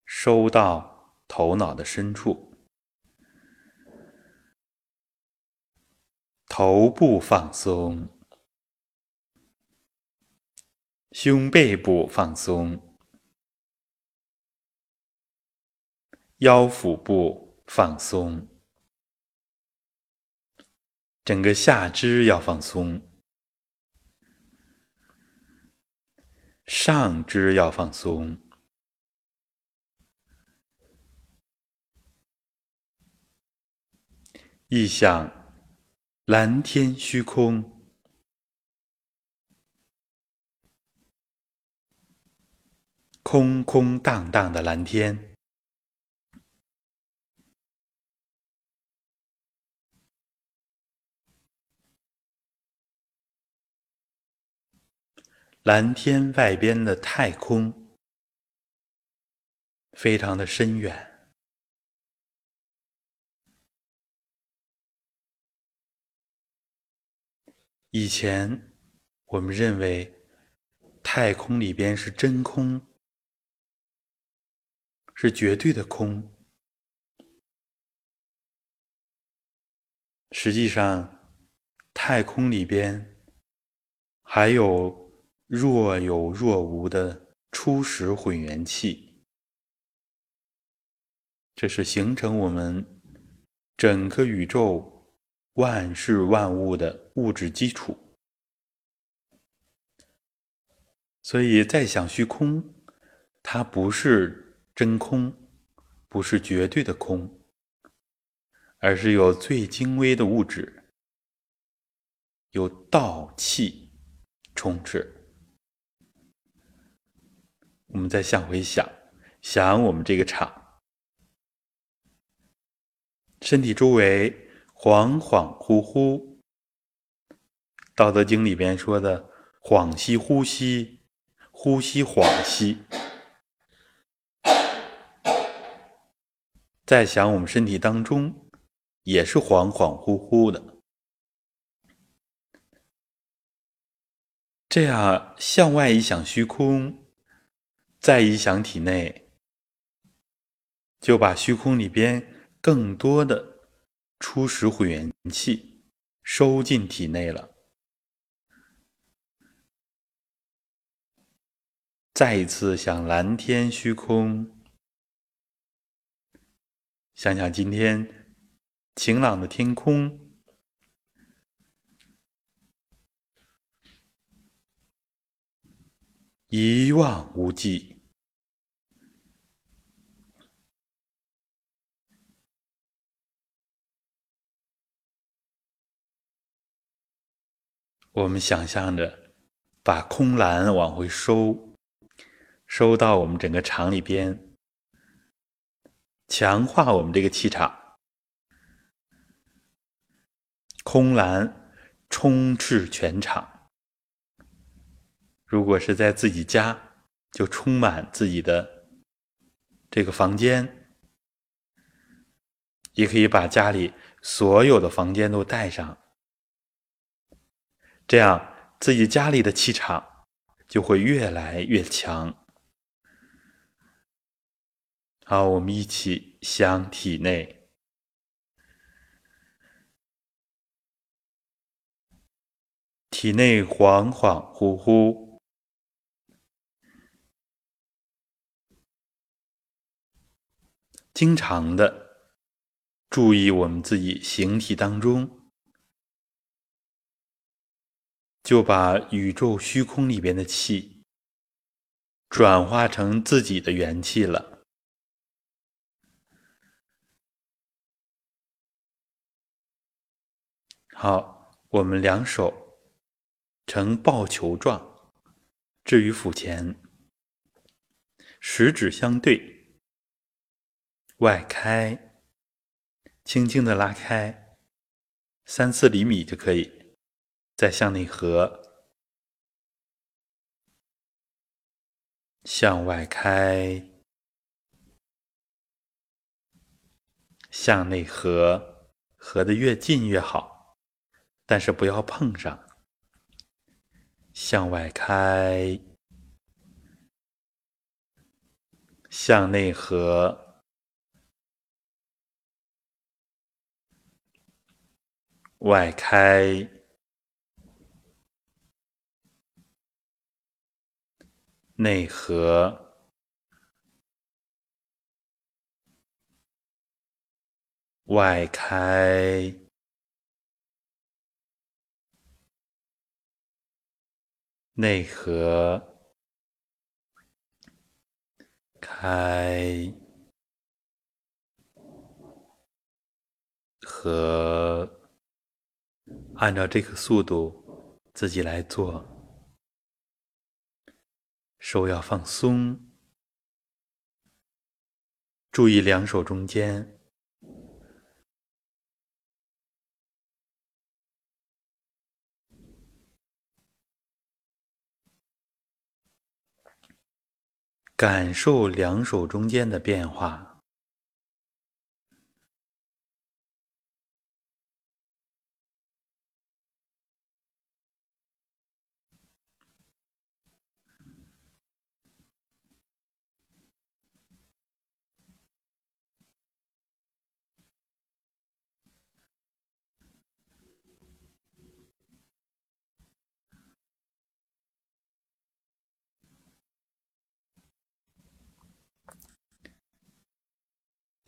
S1: 收到头脑的深处，头部放松。胸背部放松，腰腹部放松，整个下肢要放松，上肢要放松。意想蓝天虚空。空空荡荡的蓝天，蓝天外边的太空非常的深远。以前我们认为太空里边是真空。是绝对的空。实际上，太空里边还有若有若无的初始混元气，这是形成我们整个宇宙万事万物的物质基础。所以，在想虚空，它不是。真空不是绝对的空，而是有最精微的物质，有道气充斥。我们再向回想，想我们这个场，身体周围恍恍惚惚，《道德经》里边说的“恍兮惚兮，惚兮恍兮”。在想我们身体当中，也是恍恍惚惚的。这样向外一想虚空，再一想体内，就把虚空里边更多的初始混元气收进体内了。再一次想蓝天虚空。想想今天晴朗的天空，一望无际。我们想象着把空篮往回收，收到我们整个场里边。强化我们这个气场，空蓝充斥全场。如果是在自己家，就充满自己的这个房间，也可以把家里所有的房间都带上，这样自己家里的气场就会越来越强。好，我们一起想体内，体内恍恍惚惚，经常的注意我们自己形体当中，就把宇宙虚空里边的气转化成自己的元气了。好，我们两手呈抱球状置于腹前，食指相对，外开，轻轻的拉开三四厘米就可以，再向内合向外开向内合合的越近越好但是不要碰上。向外开向内合外开内合，外开。内合，开，合，按照这个速度自己来做，手要放松，注意两手中间。感受两手中间的变化，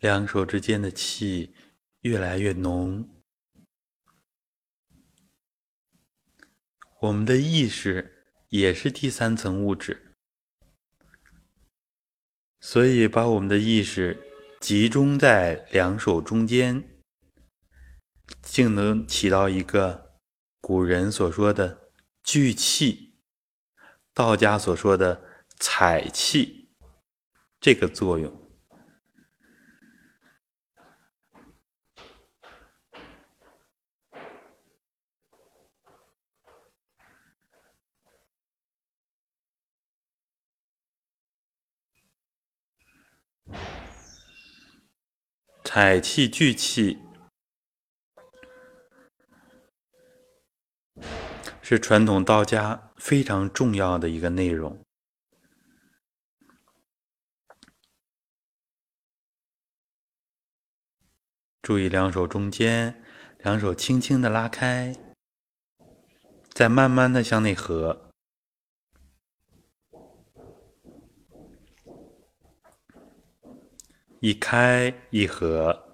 S1: 两手之间的气越来越浓，我们的意识也是第三层物质，所以把我们的意识集中在两手中间，竟能起到一个古人所说的聚气，道家所说的采气这个作用。采气聚气是传统道家非常重要的一个内容。注意两手中间，两手轻轻的拉开，再慢慢的向内合。一开一合。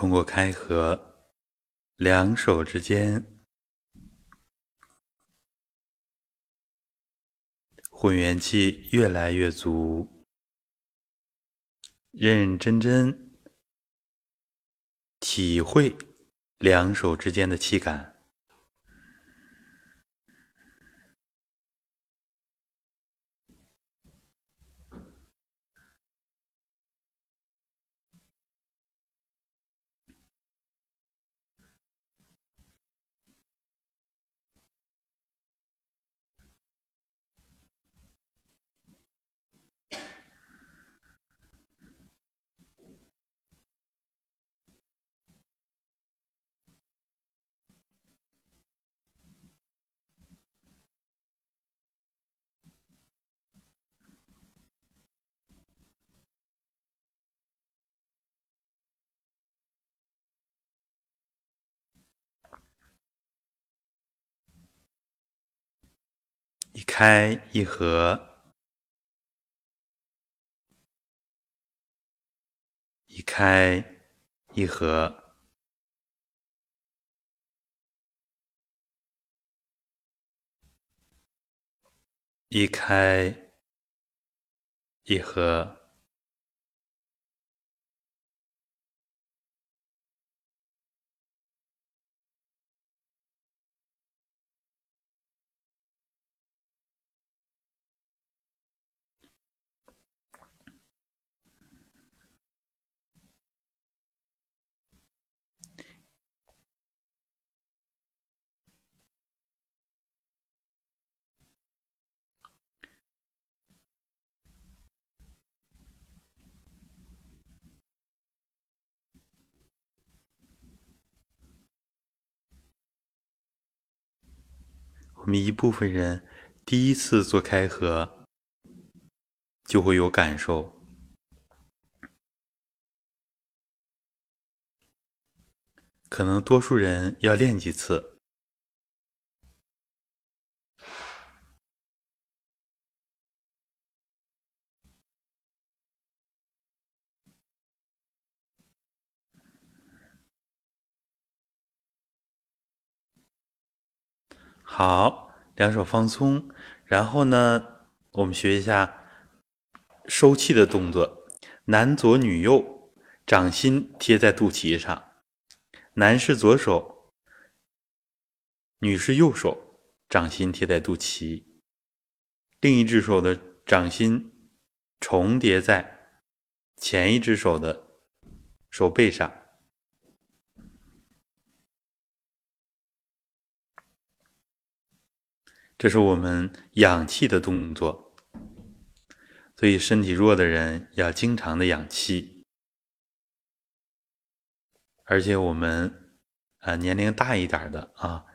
S1: 通过开合，两手之间混元气越来越足，认认真真体会两手之间的气感。开一盒，一开一合，一开一合。我们一部分人第一次做开合，就会有感受，可能多数人要练几次。好，两手放松，然后呢，我们学一下收气的动作。男左女右，掌心贴在肚脐上。男是左手，女是右手，掌心贴在肚脐。另一只手的掌心重叠在前一只手的手背上。这是我们养气的动作，所以身体弱的人要经常的养气，而且我们啊年龄大一点的啊，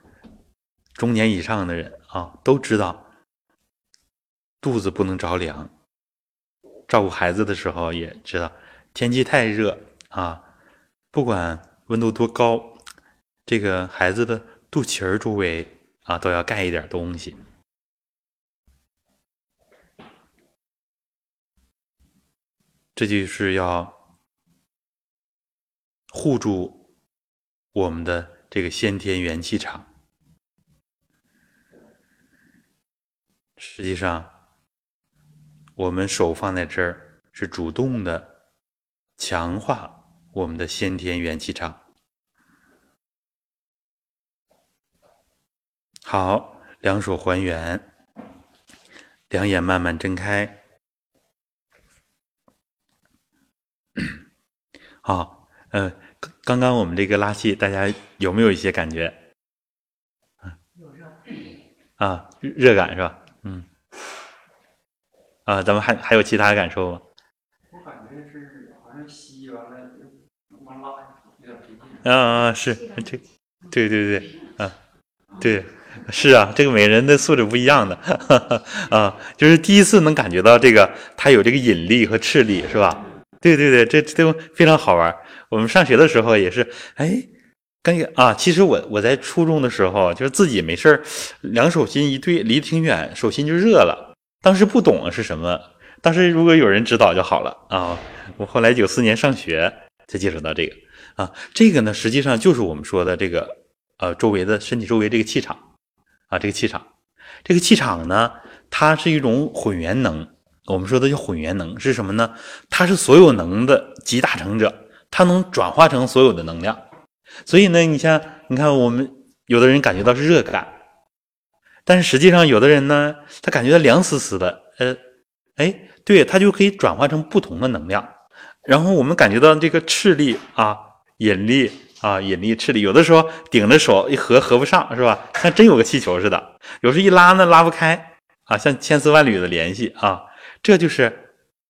S1: 中年以上的人啊都知道，肚子不能着凉，照顾孩子的时候也知道，天气太热啊，不管温度多高，这个孩子的肚脐儿周围。啊，都要盖一点东西，这就是要护住我们的这个先天元气场。实际上，我们手放在这儿，是主动的强化我们的先天元气场。好，两手还原，两眼慢慢睁开。好，呃，刚刚我们这个拉气，大家有没有一些感觉？有热啊，热感是吧？嗯。啊，咱们还还有其他感受吗？
S2: 我感觉是好像吸完了，往拉有点费劲。
S1: 啊啊，是这，对对对，啊，对。是啊，这个每个人的素质不一样的 啊，就是第一次能感觉到这个，它有这个引力和斥力，是吧？对对对，这都非常好玩。我们上学的时候也是，哎，跟啊，其实我我在初中的时候，就是自己没事儿，两手心一对，离得挺远，手心就热了。当时不懂是什么，当时如果有人指导就好了啊。我后来九四年上学才接触到这个啊，这个呢实际上就是我们说的这个呃周围的身体周围这个气场。啊，这个气场，这个气场呢，它是一种混元能。我们说的叫混元能是什么呢？它是所有能的集大成者，它能转化成所有的能量。所以呢，你像你看，我们有的人感觉到是热感，但是实际上有的人呢，他感觉到凉丝丝的。呃，哎，对，它就可以转化成不同的能量。然后我们感觉到这个斥力啊，引力。啊，引力、斥力，有的时候顶着手一合合不上，是吧？像真有个气球似的。有时一拉呢，拉不开啊，像千丝万缕的联系啊。这就是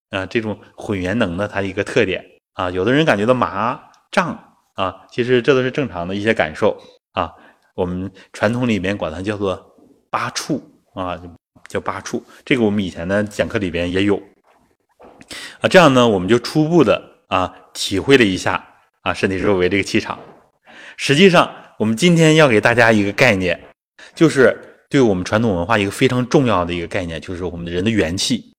S1: 啊，这种混元能的它一个特点啊。有的人感觉到麻胀啊，其实这都是正常的一些感受啊。我们传统里面管它叫做八触啊，叫八触。这个我们以前的讲课里边也有啊。这样呢，我们就初步的啊体会了一下。啊，身体周围这个气场，实际上我们今天要给大家一个概念，就是对我们传统文化一个非常重要的一个概念，就是我们的人的元气，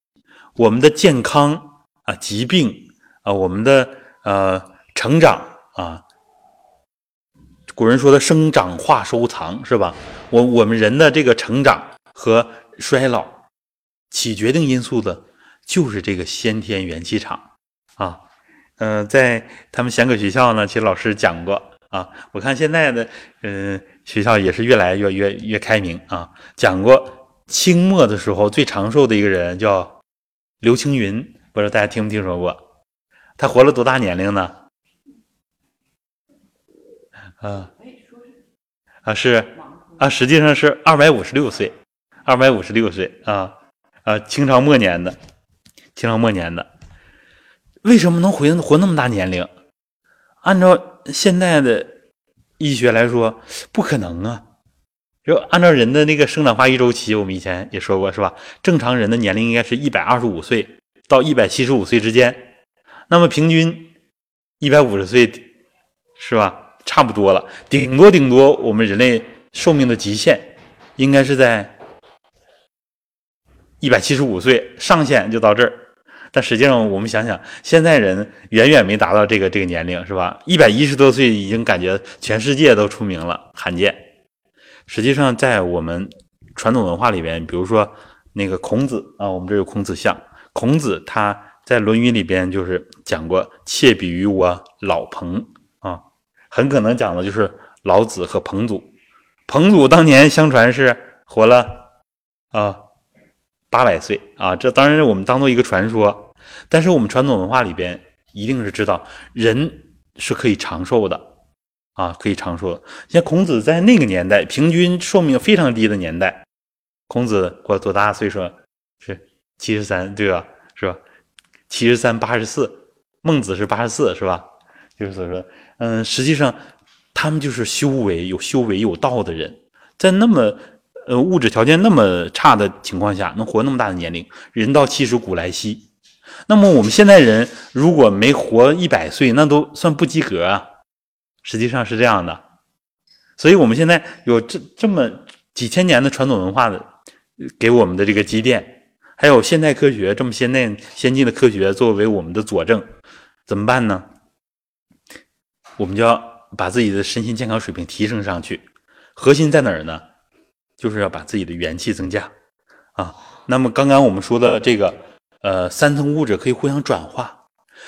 S1: 我们的健康啊，疾病啊，我们的呃成长啊。古人说的“生长化收藏”是吧？我我们人的这个成长和衰老，起决定因素的就是这个先天元气场啊。嗯，在他们贤可学校呢，其实老师讲过啊。我看现在的嗯学校也是越来越越越开明啊。讲过清末的时候最长寿的一个人叫刘青云，不知道大家听没听说过？他活了多大年龄呢？啊，啊是啊，实际上是二百五十六岁，二百五十六岁啊啊，清朝末年的，清朝末年的，为什么能活活那么大年龄？按照现在的医学来说，不可能啊！就按照人的那个生长发育周期，我们以前也说过是吧？正常人的年龄应该是一百二十五岁到一百七十五岁之间，那么平均一百五十岁是吧？差不多了，顶多顶多，我们人类寿命的极限应该是在一百七十五岁，上限就到这儿。但实际上，我们想想，现在人远远没达到这个这个年龄，是吧？一百一十多岁已经感觉全世界都出名了，罕见。实际上，在我们传统文化里边，比如说那个孔子啊，我们这有孔子像，孔子他在《论语》里边就是讲过“妾比于我老彭”。啊很可能讲的就是老子和彭祖。彭祖当年相传是活了啊八百岁啊，这当然我们当做一个传说。但是我们传统文化里边一定是知道人是可以长寿的啊，可以长寿的。像孔子在那个年代，平均寿命非常低的年代，孔子过多大岁数？是七十三，对吧？是吧？七十三八十四，孟子是八十四，是吧？就是说。嗯，实际上，他们就是修为有修为有道的人，在那么呃物质条件那么差的情况下，能活那么大的年龄，人到七十古来稀。那么我们现在人如果没活一百岁，那都算不及格啊。实际上是这样的，所以我们现在有这这么几千年的传统文化的给我们的这个积淀，还有现代科学这么现代先进的科学作为我们的佐证，怎么办呢？我们就要把自己的身心健康水平提升上去，核心在哪儿呢？就是要把自己的元气增加啊。那么刚刚我们说的这个，呃，三层物质可以互相转化，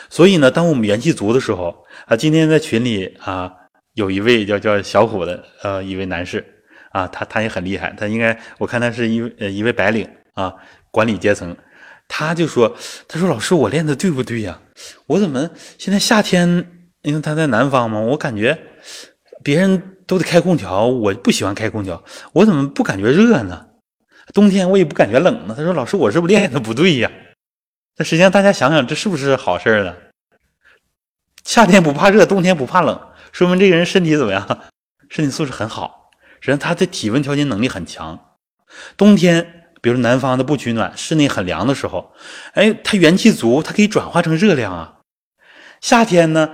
S1: 所以呢，当我们元气足的时候啊，今天在群里啊，有一位叫叫小虎的呃一位男士啊，他他也很厉害，他应该我看他是一呃一位白领啊，管理阶层，他就说，他说老师我练的对不对呀？我怎么现在夏天？因为他在南方嘛，我感觉别人都得开空调，我不喜欢开空调，我怎么不感觉热呢？冬天我也不感觉冷呢。他说：“老师，我是不是练的不对呀？”那实际上大家想想，这是不是好事呢？夏天不怕热，冬天不怕冷，说明这个人身体怎么样？身体素质很好，实际上他的体温调节能力很强。冬天，比如南方的不取暖，室内很凉的时候，哎，他元气足，他可以转化成热量啊。夏天呢？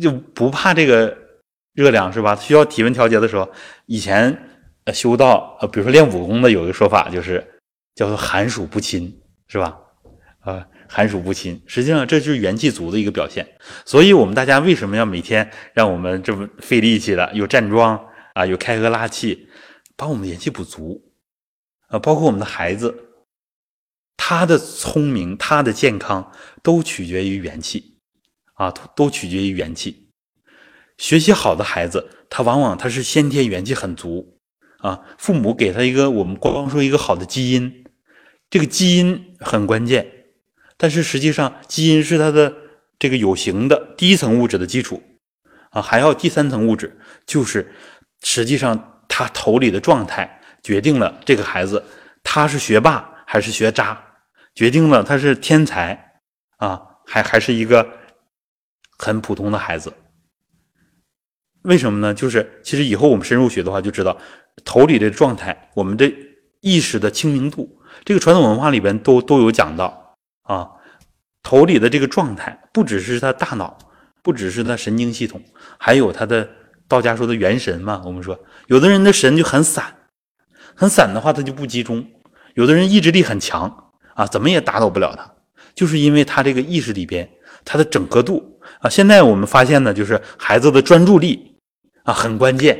S1: 就不怕这个热量是吧？需要体温调节的时候，以前修道呃，比如说练武功的有一个说法，就是叫做寒暑不侵，是吧？啊，寒暑不侵，实际上这就是元气足的一个表现。所以，我们大家为什么要每天让我们这么费力气的，有站桩啊，有开合拉气，把我们元气补足啊？包括我们的孩子，他的聪明，他的健康，都取决于元气。啊，都都取决于元气。学习好的孩子，他往往他是先天元气很足啊。父母给他一个，我们光说一个好的基因，这个基因很关键。但是实际上，基因是他的这个有形的第一层物质的基础啊，还要第三层物质，就是实际上他头里的状态决定了这个孩子他是学霸还是学渣，决定了他是天才啊，还还是一个。很普通的孩子，为什么呢？就是其实以后我们深入学的话，就知道头里的状态，我们的意识的清明度，这个传统文化里边都都有讲到啊。头里的这个状态，不只是他大脑，不只是他神经系统，还有他的道家说的元神嘛。我们说，有的人的神就很散，很散的话，他就不集中。有的人意志力很强啊，怎么也打倒不了他，就是因为他这个意识里边，他的整合度啊。现在我们发现呢，就是孩子的专注力啊很关键，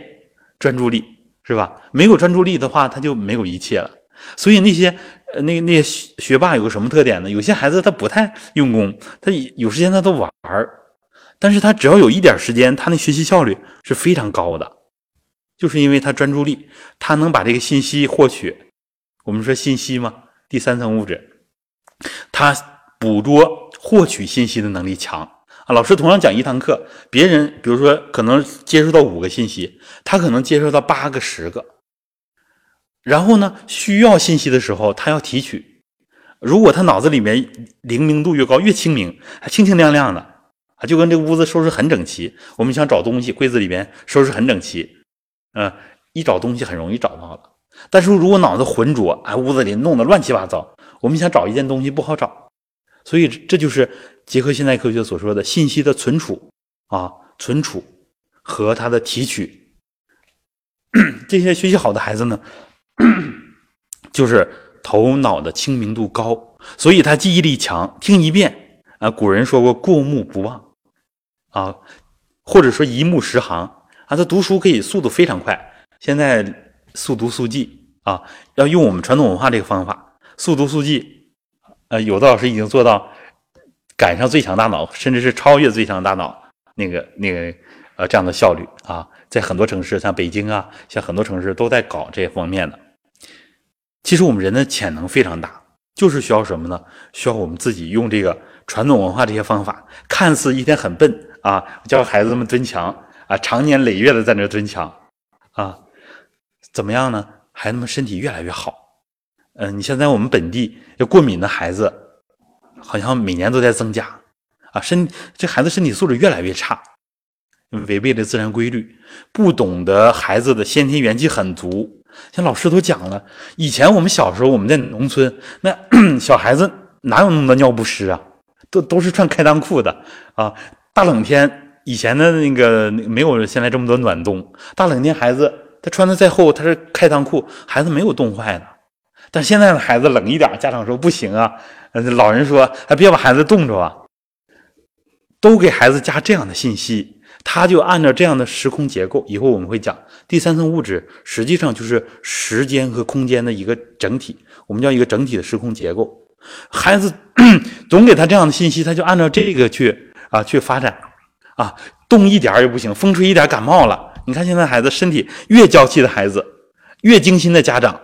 S1: 专注力是吧？没有专注力的话，他就没有一切了。所以那些那那些学霸有个什么特点呢？有些孩子他不太用功，他有时间他都玩儿，但是他只要有一点时间，他那学习效率是非常高的，就是因为他专注力，他能把这个信息获取。我们说信息嘛，第三层物质，他捕捉获取信息的能力强啊。老师同样讲一堂课，别人比如说可能接收到五个信息，他可能接收到八个、十个。然后呢，需要信息的时候，他要提取。如果他脑子里面灵敏度越高，越清明，还清清亮亮的啊，就跟这屋子收拾很整齐。我们想找东西，柜子里边收拾很整齐，嗯，一找东西很容易找到了。但是如果脑子浑浊，哎，屋子里弄得乱七八糟，我们想找一件东西不好找，所以这就是结合现代科学所说的信息的存储啊，存储和它的提取。这些学习好的孩子呢，就是头脑的清明度高，所以他记忆力强，听一遍啊，古人说过过目不忘啊，或者说一目十行啊，他读书可以速度非常快。现在。速读速记啊，要用我们传统文化这个方法，速读速记。呃，有的老师已经做到赶上最强大脑，甚至是超越最强大脑那个那个呃这样的效率啊，在很多城市，像北京啊，像很多城市都在搞这方面的。其实我们人的潜能非常大，就是需要什么呢？需要我们自己用这个传统文化这些方法，看似一天很笨啊，教孩子们蹲墙啊，长年累月的在那蹲墙啊。怎么样呢？孩子们身体越来越好。嗯，你现在我们本地就过敏的孩子，好像每年都在增加啊。身这孩子身体素质越来越差，违背了自然规律，不懂得孩子的先天元气很足。像老师都讲了，以前我们小时候我们在农村，那 小孩子哪有那么多尿不湿啊？都都是穿开裆裤的啊。大冷天，以前的那个没有现在这么多暖冬，大冷天孩子。他穿的再厚，他是开裆裤，孩子没有冻坏的。但现在的孩子冷一点，家长说不行啊，老人说还别把孩子冻着啊。都给孩子加这样的信息，他就按照这样的时空结构。以后我们会讲第三层物质，实际上就是时间和空间的一个整体，我们叫一个整体的时空结构。孩子 总给他这样的信息，他就按照这个去啊去发展啊，冻一点也不行，风吹一点感冒了。你看，现在孩子身体越娇气的孩子，越精心的家长，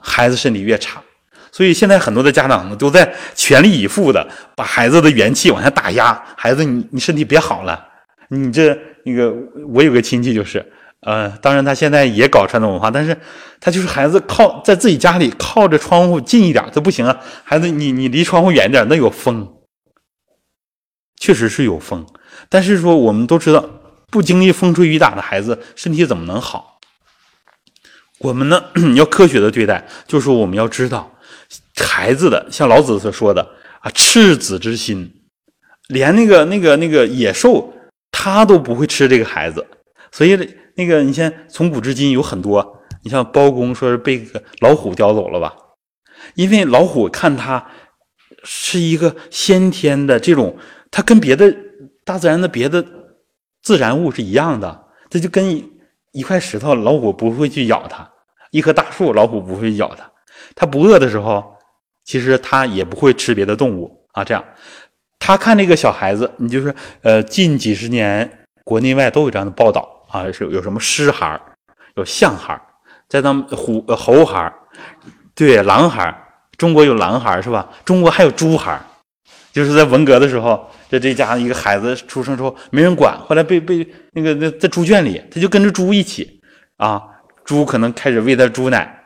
S1: 孩子身体越差。所以现在很多的家长呢，都在全力以赴的把孩子的元气往下打压。孩子，你你身体别好了。你这那个，我有个亲戚就是，呃，当然他现在也搞传统文化，但是他就是孩子靠在自己家里靠着窗户近一点都不行啊。孩子，你你离窗户远点，那有风，确实是有风。但是说我们都知道。不经历风吹雨打的孩子，身体怎么能好？我们呢，要科学的对待，就是我们要知道，孩子的像老子所说的啊，赤子之心，连那个那个那个野兽，他都不会吃这个孩子。所以那个，你像从古至今有很多，你像包公说是被老虎叼走了吧？因为老虎看他是一个先天的这种，它跟别的大自然的别的。自然物是一样的，这就跟一块石头，老虎不会去咬它；一棵大树，老虎不会咬它。它不饿的时候，其实它也不会吃别的动物啊。这样，他看那个小孩子，你就是呃，近几十年国内外都有这样的报道啊，是有什么狮孩有象孩在咱们虎猴孩对狼孩中国有狼孩是吧？中国还有猪孩就是在文革的时候。这这家一个孩子出生之后没人管，后来被被那个那在猪圈里，他就跟着猪一起啊，猪可能开始喂他猪奶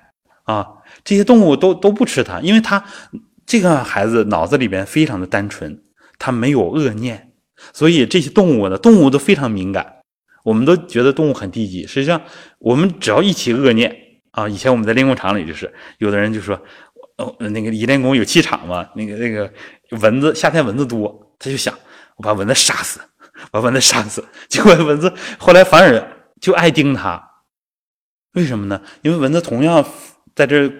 S1: 啊，这些动物都都不吃它，因为他这个孩子脑子里边非常的单纯，他没有恶念，所以这些动物呢，动物都非常敏感。我们都觉得动物很低级，实际上我们只要一起恶念啊，以前我们在练功场里就是，有的人就说，哦，那个一练功有气场嘛，那个那个蚊子夏天蚊子多。他就想，我把蚊子杀死，把蚊子杀死。结果蚊子后来反而就爱叮他，为什么呢？因为蚊子同样在这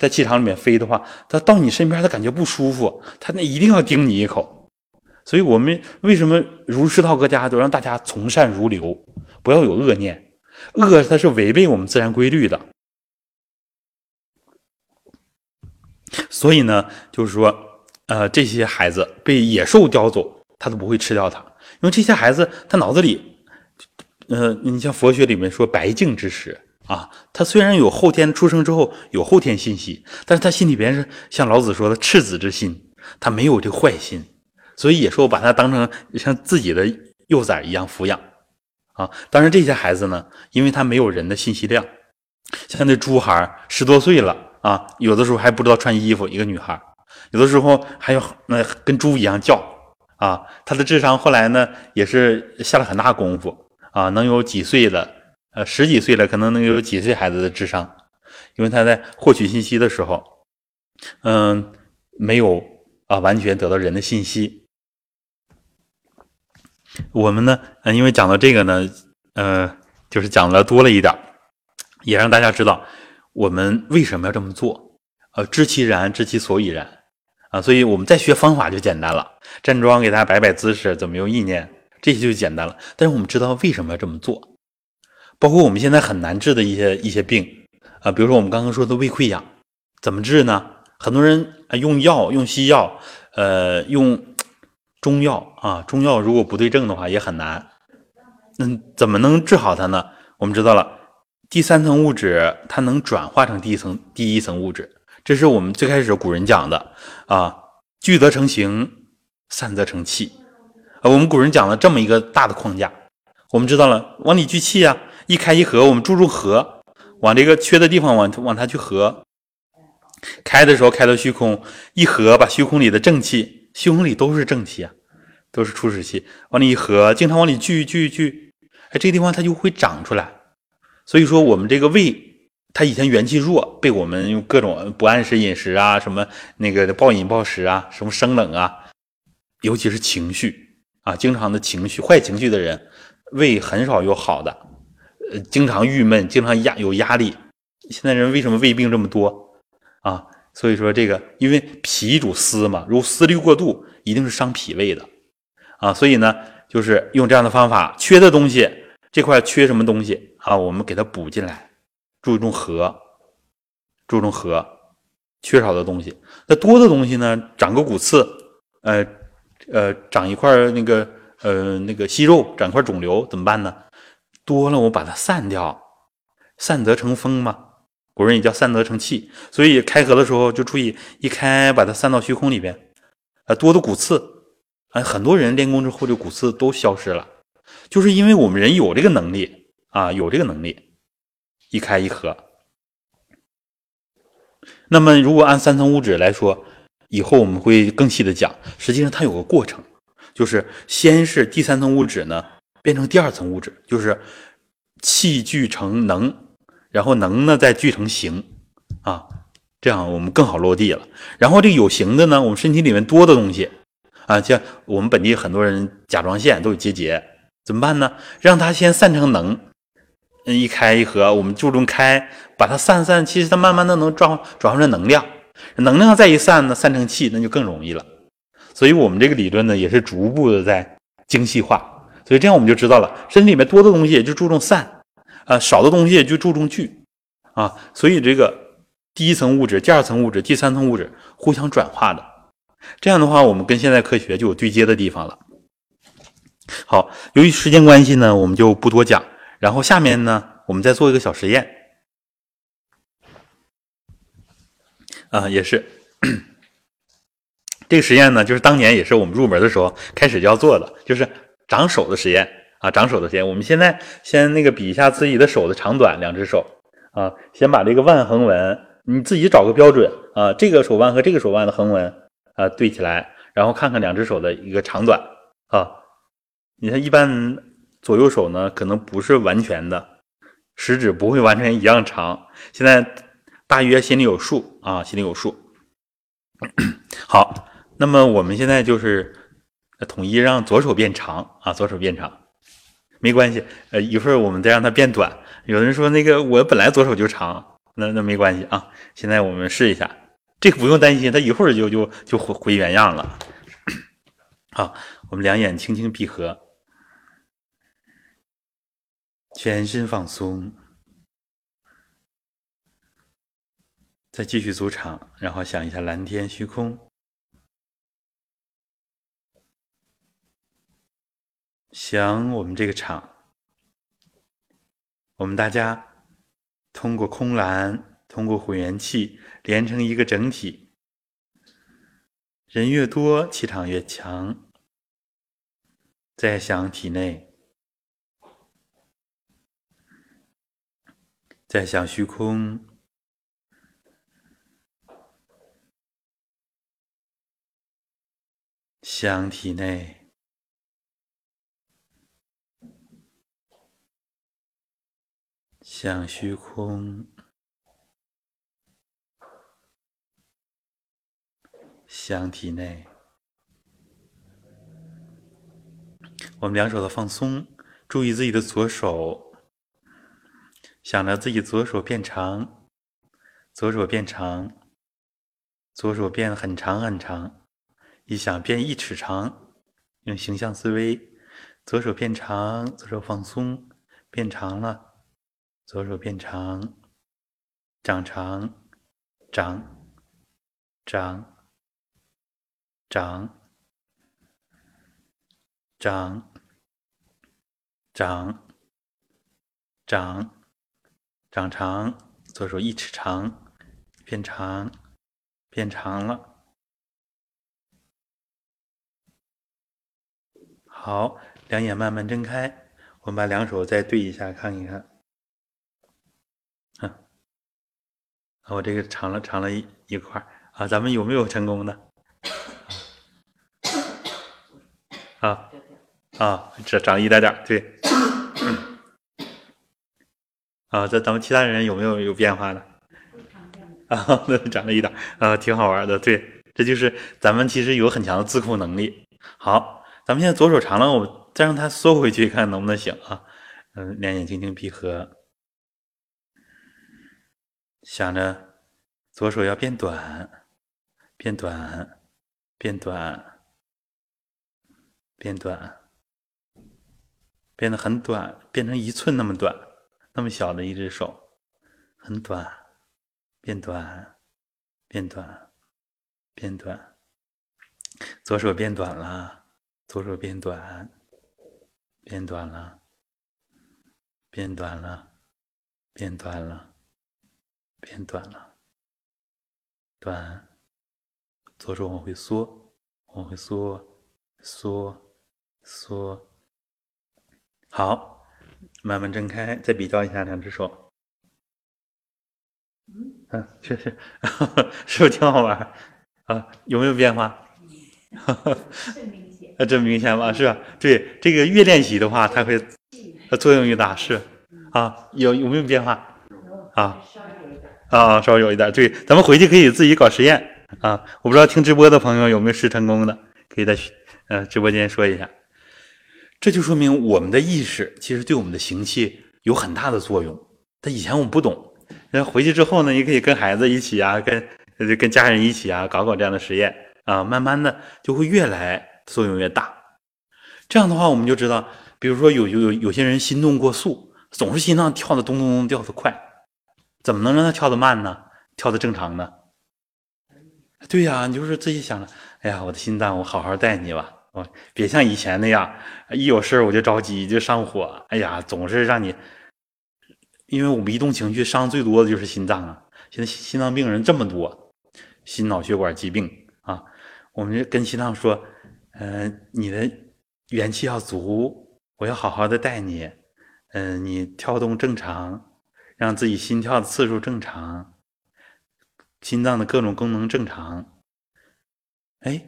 S1: 在气场里面飞的话，它到你身边它感觉不舒服，它那一定要叮你一口。所以我们为什么儒释道各家都让大家从善如流，不要有恶念，恶它是违背我们自然规律的。所以呢，就是说，呃，这些孩子被野兽叼走，他都不会吃掉它，因为这些孩子他脑子里，呃，你像佛学里面说白净之时啊，他虽然有后天出生之后有后天信息，但是他心里边是像老子说的赤子之心，他没有这坏心，所以也说我把他当成像自己的幼崽一样抚养啊。当然这些孩子呢，因为他没有人的信息量，像那猪孩十多岁了。啊，有的时候还不知道穿衣服，一个女孩，有的时候还要那跟猪一样叫啊。他的智商后来呢，也是下了很大功夫啊，能有几岁的，呃，十几岁了，可能能有几岁孩子的智商，因为他在获取信息的时候，嗯，没有啊，完全得到人的信息。我们呢，嗯，因为讲到这个呢，呃，就是讲了多了一点，也让大家知道。我们为什么要这么做？呃，知其然，知其所以然啊。所以我们再学方法就简单了，站桩给大家摆摆姿势，怎么用意念，这些就简单了。但是我们知道为什么要这么做，包括我们现在很难治的一些一些病啊，比如说我们刚刚说的胃溃疡，怎么治呢？很多人啊用药，用西药，呃，用中药啊，中药如果不对症的话也很难。嗯，怎么能治好它呢？我们知道了。第三层物质，它能转化成第一层第一层物质，这是我们最开始古人讲的啊。聚则成形，散则成气。啊，我们古人讲了这么一个大的框架，我们知道了往里聚气啊，一开一合，我们注重合，往这个缺的地方往往它去合。开的时候开到虚空，一合把虚空里的正气，虚空里都是正气啊，都是初始气，往里一合，经常往里聚聚聚，哎，这个地方它就会长出来。所以说，我们这个胃，它以前元气弱，被我们用各种不按时饮食啊，什么那个暴饮暴食啊，什么生冷啊，尤其是情绪啊，经常的情绪坏情绪的人，胃很少有好的，呃，经常郁闷，经常压有压力。现在人为什么胃病这么多啊？所以说这个，因为脾主思嘛，如果思虑过度，一定是伤脾胃的啊。所以呢，就是用这样的方法，缺的东西。这块缺什么东西啊？我们给它补进来，注重和，注重和，缺少的东西。那多的东西呢？长个骨刺，呃呃，长一块那个呃那个息肉，长块肿瘤怎么办呢？多了我把它散掉，散则成风嘛。古人也叫散则成气，所以开合的时候就注意一开，把它散到虚空里边。啊，多的骨刺，啊，很多人练功之后这骨刺都消失了。就是因为我们人有这个能力啊，有这个能力，一开一合。那么，如果按三层物质来说，以后我们会更细的讲。实际上，它有个过程，就是先是第三层物质呢变成第二层物质，就是气聚成能，然后能呢再聚成形啊，这样我们更好落地了。然后这有形的呢，我们身体里面多的东西啊，像我们本地很多人甲状腺都有结节。怎么办呢？让它先散成能，一开一合，我们注重开，把它散散，其实它慢慢的能转转换成能量，能量再一散呢，散成气，那就更容易了。所以我们这个理论呢，也是逐步的在精细化。所以这样我们就知道了，身体里面多的东西也就注重散，啊，少的东西也就注重聚，啊，所以这个第一层物质、第二层物质、第三层物质互相转化的，这样的话，我们跟现代科学就有对接的地方了。好，由于时间关系呢，我们就不多讲。然后下面呢，我们再做一个小实验。啊，也是 这个实验呢，就是当年也是我们入门的时候开始就要做的，就是长手的实验啊，长手的实验。我们现在先那个比一下自己的手的长短，两只手啊，先把这个腕横纹，你自己找个标准啊，这个手腕和这个手腕的横纹啊对起来，然后看看两只手的一个长短啊。你看，一般左右手呢，可能不是完全的，食指不会完全一样长。现在大约心里有数啊，心里有数。好，那么我们现在就是统一让左手变长啊，左手变长。没关系，呃，一会儿我们再让它变短。有人说那个我本来左手就长，那那没关系啊。现在我们试一下，这个不用担心，它一会儿就就就回回原样了。好，我们两眼轻轻闭合，全身放松，再继续组场，然后想一下蓝天虚空。想我们这个场，我们大家通过空蓝，通过混元气连成一个整体。人越多，气场越强。再想体内，再想虚空，想体内。向虚空，像体内。我们两手的放松，注意自己的左手，想着自己左手变长，左手变长，左手变很长很长。一想变一尺长，用形象思维，左手变长，左手放松，变长了。左手变长，长长，长，长，长，长，长，长，长长。左手一尺长，变长，变长了。好，两眼慢慢睁开，我们把两手再对一下，看一看。我这个长了长了一一块啊，咱们有没有成功的？啊啊，这长一点点对。啊，这咱们其他人有没有有变化的？啊，那长了一点啊，挺好玩的。对，这就是咱们其实有很强的自控能力。好，咱们现在左手长了，我再让它缩回去，看能不能行啊？嗯，两眼轻轻闭合。想着左手要变短，变短，变短，变短，变得很短，变成一寸那么短，那么小的一只手，很短，变短，变短，变短，左手变短了，左手变短，变短了，变短了，变短了。变短了，短，左手往回缩，往回缩，缩，缩，好，慢慢睁开，再比较一下两只手，嗯，确实，是不是挺好玩啊？有没有变化？
S3: 真明显，
S1: 啊，真明显吗？是吧？对，这个越练习的话，它会它作用越大，是啊，有有没有变化？啊？啊，稍微有一点，对，咱们回去可以自己搞实验啊。我不知道听直播的朋友有没有试成功的，可以在呃直播间说一下。这就说明我们的意识其实对我们的行气有很大的作用。但以前我们不懂，那回去之后呢，你可以跟孩子一起啊，跟跟家人一起啊，搞搞这样的实验啊，慢慢的就会越来作用越大。这样的话，我们就知道，比如说有有有有些人心动过速，总是心脏跳的咚咚咚跳的快。怎么能让他跳得慢呢？跳得正常呢？对呀，你就是自己想着，哎呀，我的心脏，我好好带你吧，哦，别像以前那样，一有事我就着急，就上火，哎呀，总是让你，因为我们一动情绪，伤最多的就是心脏啊。现在心脏病人这么多，心脑血管疾病啊，我们就跟心脏说，嗯，你的元气要足，我要好好的带你，嗯，你跳动正常。让自己心跳的次数正常，心脏的各种功能正常，哎，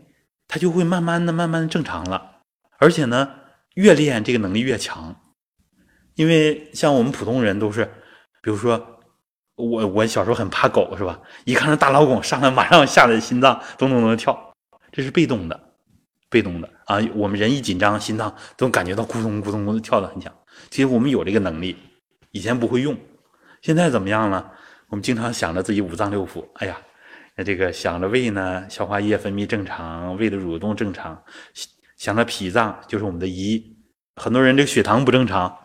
S1: 它就会慢慢的、慢慢的正常了。而且呢，越练这个能力越强。因为像我们普通人都是，比如说我，我小时候很怕狗，是吧？一看到大老狗上来，马上吓得心脏咚咚咚的跳，这是被动的，被动的啊。我们人一紧张，心脏都感觉到咕咚咕咚咕咚跳的很强。其实我们有这个能力，以前不会用，现在怎么样了？我们经常想着自己五脏六腑，哎呀，那这个想着胃呢，消化液分泌正常，胃的蠕动正常，想着脾脏就是我们的胰，很多人这个血糖不正常，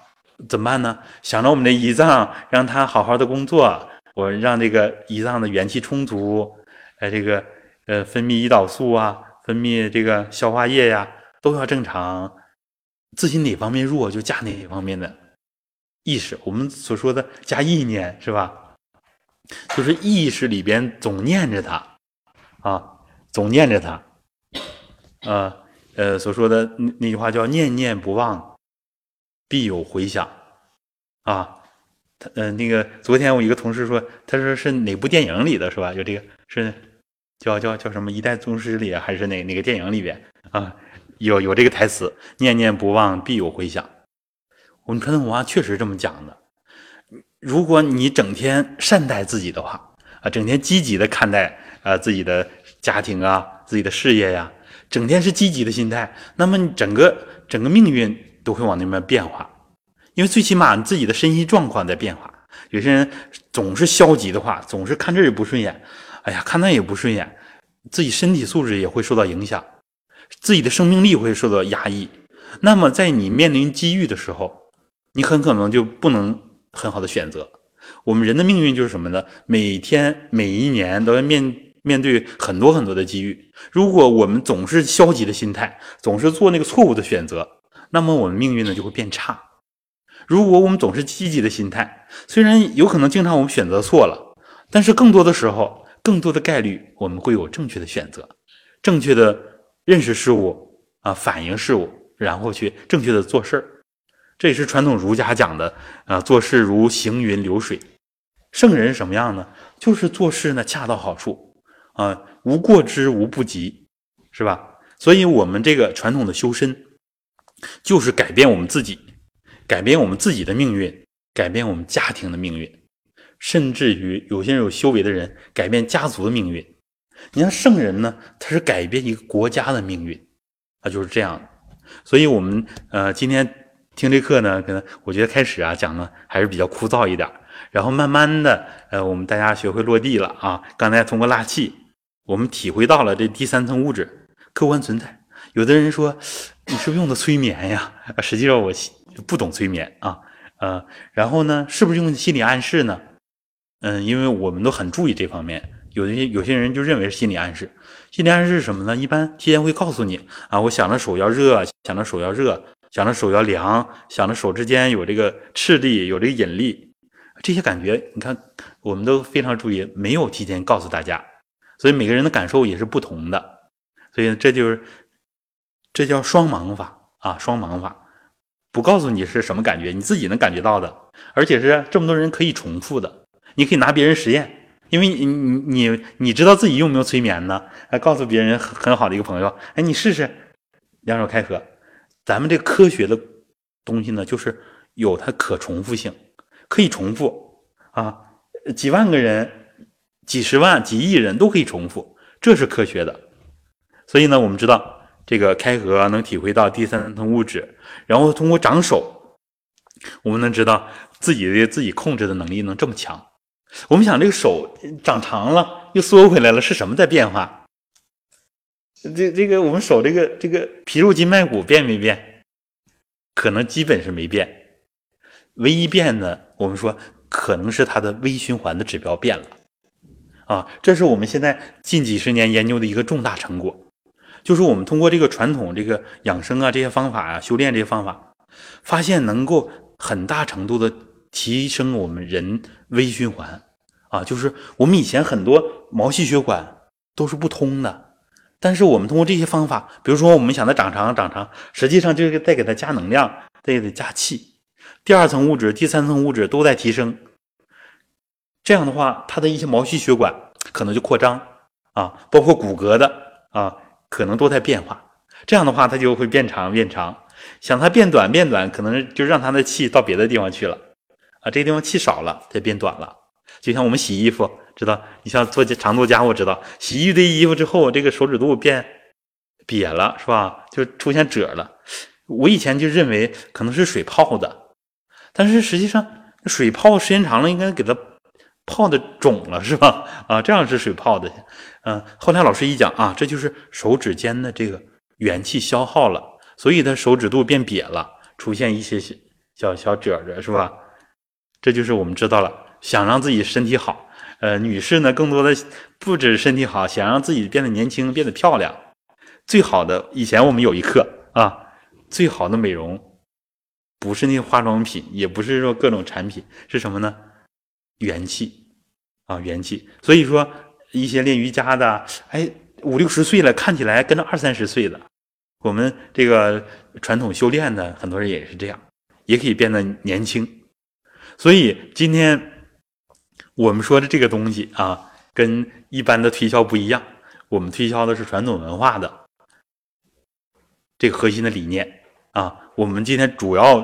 S1: 怎么办呢？想着我们的胰脏，让它好好的工作，我让这个胰脏的元气充足，哎，这个呃分泌胰岛素啊，分泌这个消化液呀，都要正常。自己哪方面弱，就加哪一方面的意识。我们所说的加意念是吧？就是意识里边总念着它啊，总念着它。呃呃，所说的那那句话叫“念念不忘，必有回响”啊。他呃，那个昨天我一个同事说，他说是哪部电影里的是吧？有这个是叫叫叫什么《一代宗师》里还是哪哪个电影里边啊？有有这个台词，念念不忘，必有回响。我们传统文化确实这么讲的。如果你整天善待自己的话，啊，整天积极的看待啊自己的家庭啊，自己的事业呀，整天是积极的心态，那么你整个整个命运都会往那边变化。因为最起码你自己的身心状况在变化。有些人总是消极的话，总是看这也不顺眼，哎呀，看那也不顺眼，自己身体素质也会受到影响。自己的生命力会受到压抑，那么在你面临机遇的时候，你很可能就不能很好的选择。我们人的命运就是什么呢？每天每一年都要面面对很多很多的机遇。如果我们总是消极的心态，总是做那个错误的选择，那么我们命运呢就会变差。如果我们总是积极的心态，虽然有可能经常我们选择错了，但是更多的时候，更多的概率我们会有正确的选择，正确的。认识事物啊，反映事物，然后去正确的做事儿，这也是传统儒家讲的啊，做事如行云流水。圣人什么样呢？就是做事呢恰到好处啊，无过之，无不及，是吧？所以，我们这个传统的修身，就是改变我们自己，改变我们自己的命运，改变我们家庭的命运，甚至于有些人有修为的人，改变家族的命运。你像圣人呢，他是改变一个国家的命运，他就是这样。所以，我们呃今天听这课呢，可能我觉得开始啊讲呢还是比较枯燥一点，然后慢慢的呃我们大家学会落地了啊。刚才通过纳气，我们体会到了这第三层物质客观存在。有的人说你是不是用的催眠呀？实际上我不懂催眠啊，呃，然后呢，是不是用心理暗示呢？嗯，因为我们都很注意这方面。有些有些人就认为是心理暗示，心理暗示是什么呢？一般提前会告诉你啊，我想着手要热，想着手要热，想着手要凉，想着手之间有这个斥力，有这个引力，这些感觉，你看我们都非常注意，没有提前告诉大家，所以每个人的感受也是不同的，所以这就是这叫双盲法啊，双盲法，不告诉你是什么感觉，你自己能感觉到的，而且是这么多人可以重复的，你可以拿别人实验。因为你你你你知道自己用没有催眠呢？还告诉别人很很好的一个朋友，哎，你试试，两手开合。咱们这科学的东西呢，就是有它可重复性，可以重复啊，几万个人、几十万、几亿人都可以重复，这是科学的。所以呢，我们知道这个开合能体会到第三层物质，然后通过长手，我们能知道自己的自己控制的能力能这么强。我们想，这个手长长了又缩回来了，是什么在变化？这这个我们手这个这个皮肉筋脉骨变没变？可能基本是没变。唯一变的，我们说可能是它的微循环的指标变了。啊，这是我们现在近几十年研究的一个重大成果，就是我们通过这个传统这个养生啊这些方法啊修炼这些方法，发现能够很大程度的提升我们人微循环。啊，就是我们以前很多毛细血管都是不通的，但是我们通过这些方法，比如说我们想它长长长长，实际上就是在给它加能量，再给它加气，第二层物质、第三层物质都在提升。这样的话，它的一些毛细血管可能就扩张啊，包括骨骼的啊，可能都在变化。这样的话，它就会变长变长。想它变短变短，可能就让它的气到别的地方去了啊，这个地方气少了，它变短了。就像我们洗衣服，知道？你像做长做家务，知道？洗一堆衣服之后，这个手指肚变瘪了，是吧？就出现褶了。我以前就认为可能是水泡的，但是实际上水泡时间长了，应该给它泡的肿了，是吧？啊，这样是水泡的。嗯，后来老师一讲啊，这就是手指间的这个元气消耗了，所以它手指肚变瘪了，出现一些小小褶褶，是吧？这就是我们知道了，想让自己身体好，呃，女士呢，更多的不止身体好，想让自己变得年轻、变得漂亮，最好的，以前我们有一课啊，最好的美容，不是那些化妆品，也不是说各种产品，是什么呢？元气啊，元气。所以说，一些练瑜伽的，哎，五六十岁了，看起来跟二三十岁的。我们这个传统修炼的很多人也是这样，也可以变得年轻。所以今天我们说的这个东西啊，跟一般的推销不一样。我们推销的是传统文化的这个核心的理念啊。我们今天主要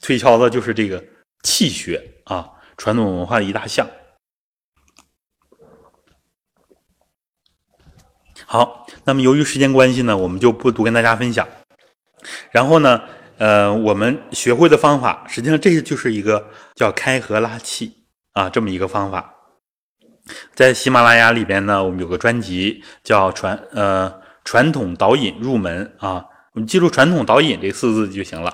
S1: 推销的就是这个气血啊，传统文化的一大项。好，那么由于时间关系呢，我们就不多跟大家分享。然后呢？呃，我们学会的方法，实际上这就是一个叫开合拉气啊，这么一个方法。在喜马拉雅里边呢，我们有个专辑叫传呃传统导引入门啊，我们记住传统导引这四字就行了。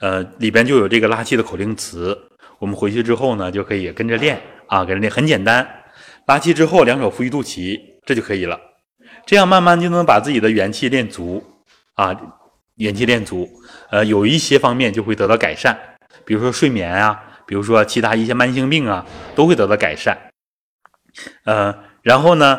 S1: 呃，里边就有这个拉气的口令词，我们回去之后呢，就可以跟着练啊，跟着练，很简单。拉气之后，两手扶于肚脐，这就可以了。这样慢慢就能把自己的元气练足啊。元气练足，呃，有一些方面就会得到改善，比如说睡眠啊，比如说其他一些慢性病啊，都会得到改善。呃，然后呢，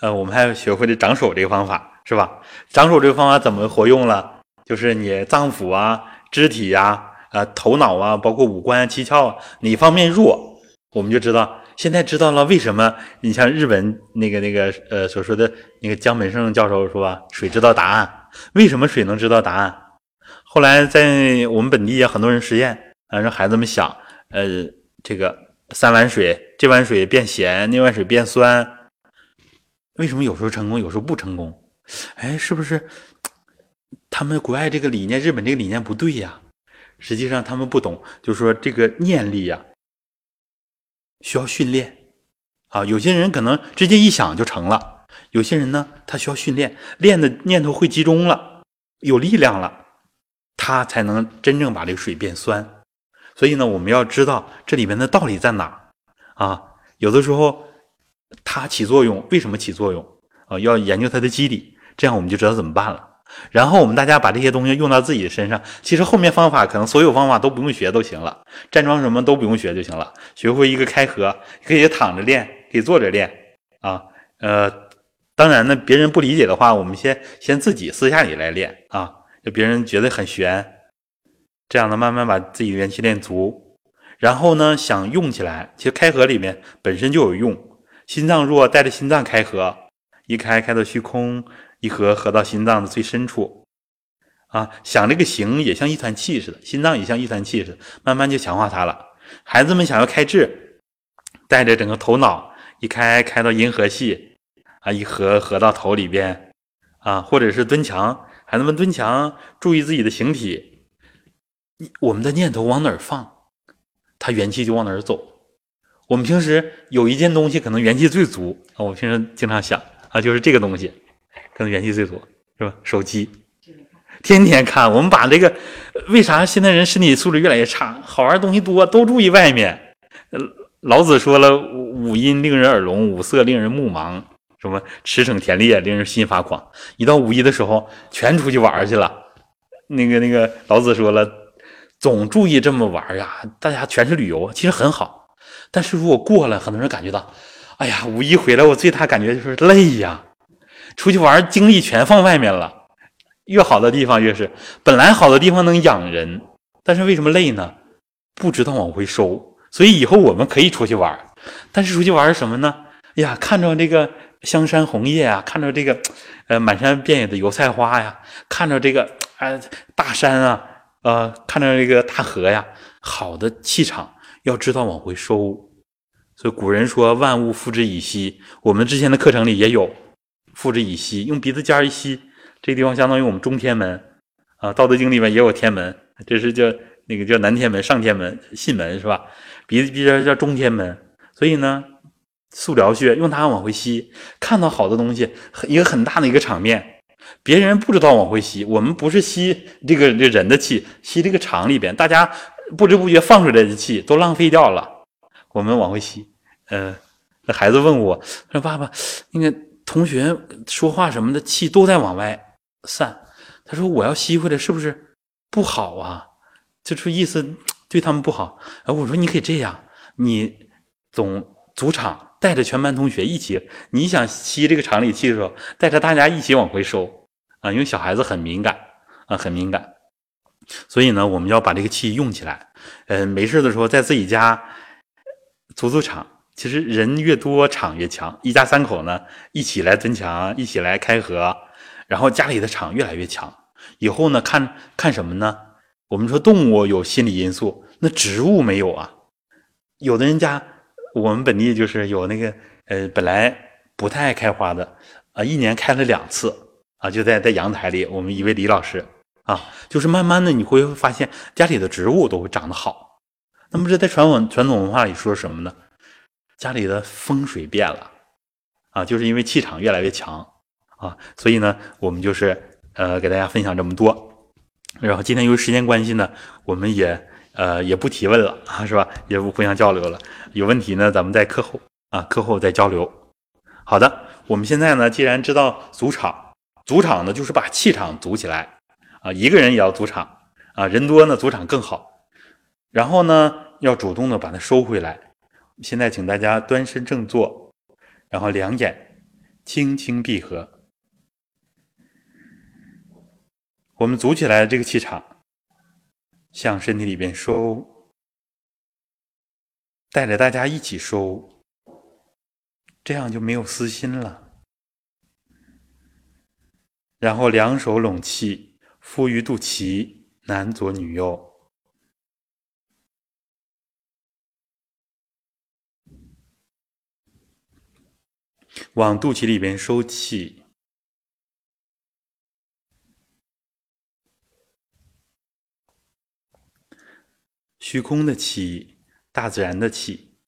S1: 呃，我们还学会了长手这个方法，是吧？长手这个方法怎么活用了？就是你脏腑啊、肢体呀、啊头脑啊，包括五官、七窍啊哪方面弱，我们就知道。现在知道了为什么？你像日本那个那个呃所说的那个江本胜教授说吧，水知道答案。为什么水能知道答案？后来在我们本地也很多人实验，啊，让孩子们想，呃，这个三碗水，这碗水变咸，那碗水变酸，为什么有时候成功，有时候不成功？哎，是不是他们国外这个理念，日本这个理念不对呀？实际上他们不懂，就是说这个念力呀，需要训练啊。有些人可能直接一想就成了。有些人呢，他需要训练，练的念头会集中了，有力量了，他才能真正把这个水变酸。所以呢，我们要知道这里面的道理在哪啊？有的时候它起作用，为什么起作用啊？要研究它的机理，这样我们就知道怎么办了。然后我们大家把这些东西用到自己的身上，其实后面方法可能所有方法都不用学都行了，站桩什么都不用学就行了。学会一个开合，可以躺着练，可以坐着练啊，呃。当然呢，别人不理解的话，我们先先自己私下里来练啊，就别人觉得很悬，这样呢，慢慢把自己的元气练足，然后呢，想用起来，其实开合里面本身就有用，心脏弱带着心脏开合，一开开到虚空，一合合到心脏的最深处，啊，想这个形也像一团气似的，心脏也像一团气似的，慢慢就强化它了。孩子们想要开智，带着整个头脑一开开到银河系。啊，一合合到头里边，啊，或者是蹲墙，孩子们蹲墙，注意自己的形体，我们的念头往哪儿放，他元气就往哪儿走。我们平时有一件东西可能元气最足啊，我平时经常想啊，就是这个东西，可能元气最足，是吧？手机，天天看。我们把这个，为啥现在人身体素质越来越差？好玩的东西多，都注意外面。老子说了，五音令人耳聋，五色令人目盲。什么驰骋田猎令人心发狂，一到五一的时候，全出去玩去了。那个那个老子说了，总注意这么玩呀，大家全是旅游，其实很好。但是如果过了，很多人感觉到，哎呀，五一回来，我最大感觉就是累呀。出去玩，精力全放外面了。越好的地方越是，本来好的地方能养人，但是为什么累呢？不知道往回收。所以以后我们可以出去玩，但是出去玩什么呢？哎呀，看着这个。香山红叶啊，看着这个，呃，满山遍野的油菜花呀，看着这个，哎，大山啊，呃，看着这个大河呀，好的气场要知道往回收。所以古人说万物复之以息，我们之前的课程里也有复之以息，用鼻子尖一吸，这地方相当于我们中天门。啊，《道德经》里面也有天门，这是叫那个叫南天门、上天门、信门是吧？鼻子鼻尖叫中天门，所以呢，素辽穴用它往回吸，看到好的东西，一个很大的一个场面，别人不知道往回吸，我们不是吸这个这人的气，吸这个肠里边，大家不知不觉放出来的气都浪费掉了，我们往回吸。呃，那孩子问我说：“爸爸，那个同学说话什么的气都在往外散，他说我要吸回来是不是不好啊？就这意思对他们不好。”哎，我说你可以这样，你总组场带着全班同学一起，你想吸这个场里气的时候，带着大家一起往回收啊，因为小孩子很敏感啊，很敏感，所以呢，我们要把这个气用起来。嗯，没事的时候在自己家组组场。其实人越多，场越强。一家三口呢，一起来增强，一起来开合，然后家里的场越来越强。以后呢，看看什么呢？我们说动物有心理因素，那植物没有啊。有的人家，我们本地就是有那个，呃，本来不太爱开花的，啊，一年开了两次，啊，就在在阳台里。我们一位李老师，啊，就是慢慢的你会发现家里的植物都会长得好。那么这在传统传统文化里说什么呢？家里的风水变了，啊，就是因为气场越来越强啊，所以呢，我们就是呃给大家分享这么多，然后今天由于时间关系呢，我们也呃也不提问了啊，是吧？也不互相交流了，有问题呢，咱们在课后啊课后再交流。好的，我们现在呢，既然知道组场，组场呢就是把气场组起来啊，一个人也要组场啊，人多呢组场更好，然后呢要主动的把它收回来。现在，请大家端身正坐，然后两眼轻轻闭合。我们组起来这个气场，向身体里边收，带着大家一起收，这样就没有私心了。然后两手拢气，敷于肚脐，男左女右。往肚脐里边收气，虚空的气，大自然的气，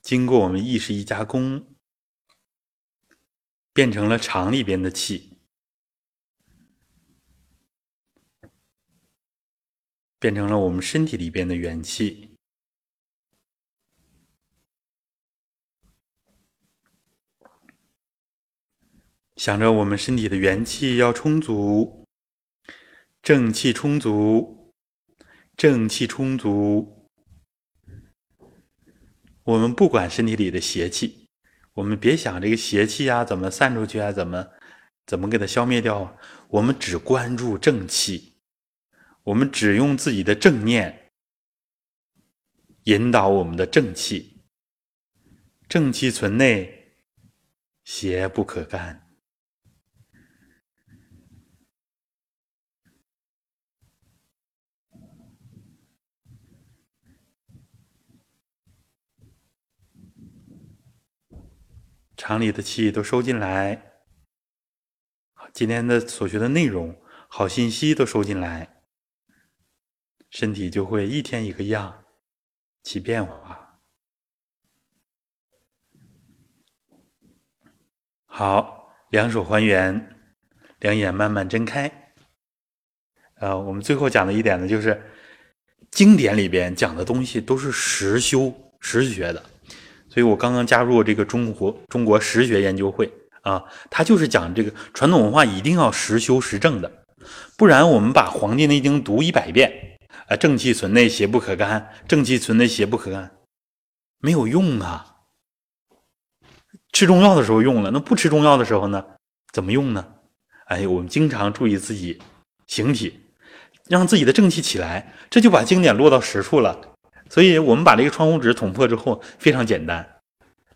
S1: 经过我们意识一加工，变成了肠里边的气，变成了我们身体里边的元气。想着我们身体的元气要充足，正气充足，正气充足。我们不管身体里的邪气，我们别想这个邪气啊怎么散出去啊，怎么怎么给它消灭掉。我们只关注正气，我们只用自己的正念引导我们的正气，正气存内，邪不可干。肠里的气都收进来，今天的所学的内容、好信息都收进来，身体就会一天一个样，起变化。好，两手还原，两眼慢慢睁开。呃，我们最后讲的一点呢，就是经典里边讲的东西都是实修实学的。所以我刚刚加入这个中国中国实学研究会啊，他就是讲这个传统文化一定要实修实证的，不然我们把《黄帝内经》读一百遍，啊，正气存内，邪不可干，正气存内，邪不可干，没有用啊。吃中药的时候用了，那不吃中药的时候呢，怎么用呢？哎，我们经常注意自己形体，让自己的正气起来，这就把经典落到实处了。所以我们把这个窗户纸捅破之后非常简单，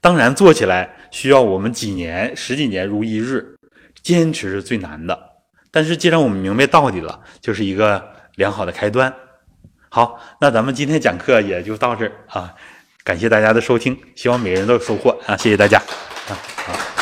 S1: 当然做起来需要我们几年、十几年如一日，坚持是最难的。但是既然我们明白道理了，就是一个良好的开端。好，那咱们今天讲课也就到这儿啊，感谢大家的收听，希望每个人都有收获啊，谢谢大家啊，好。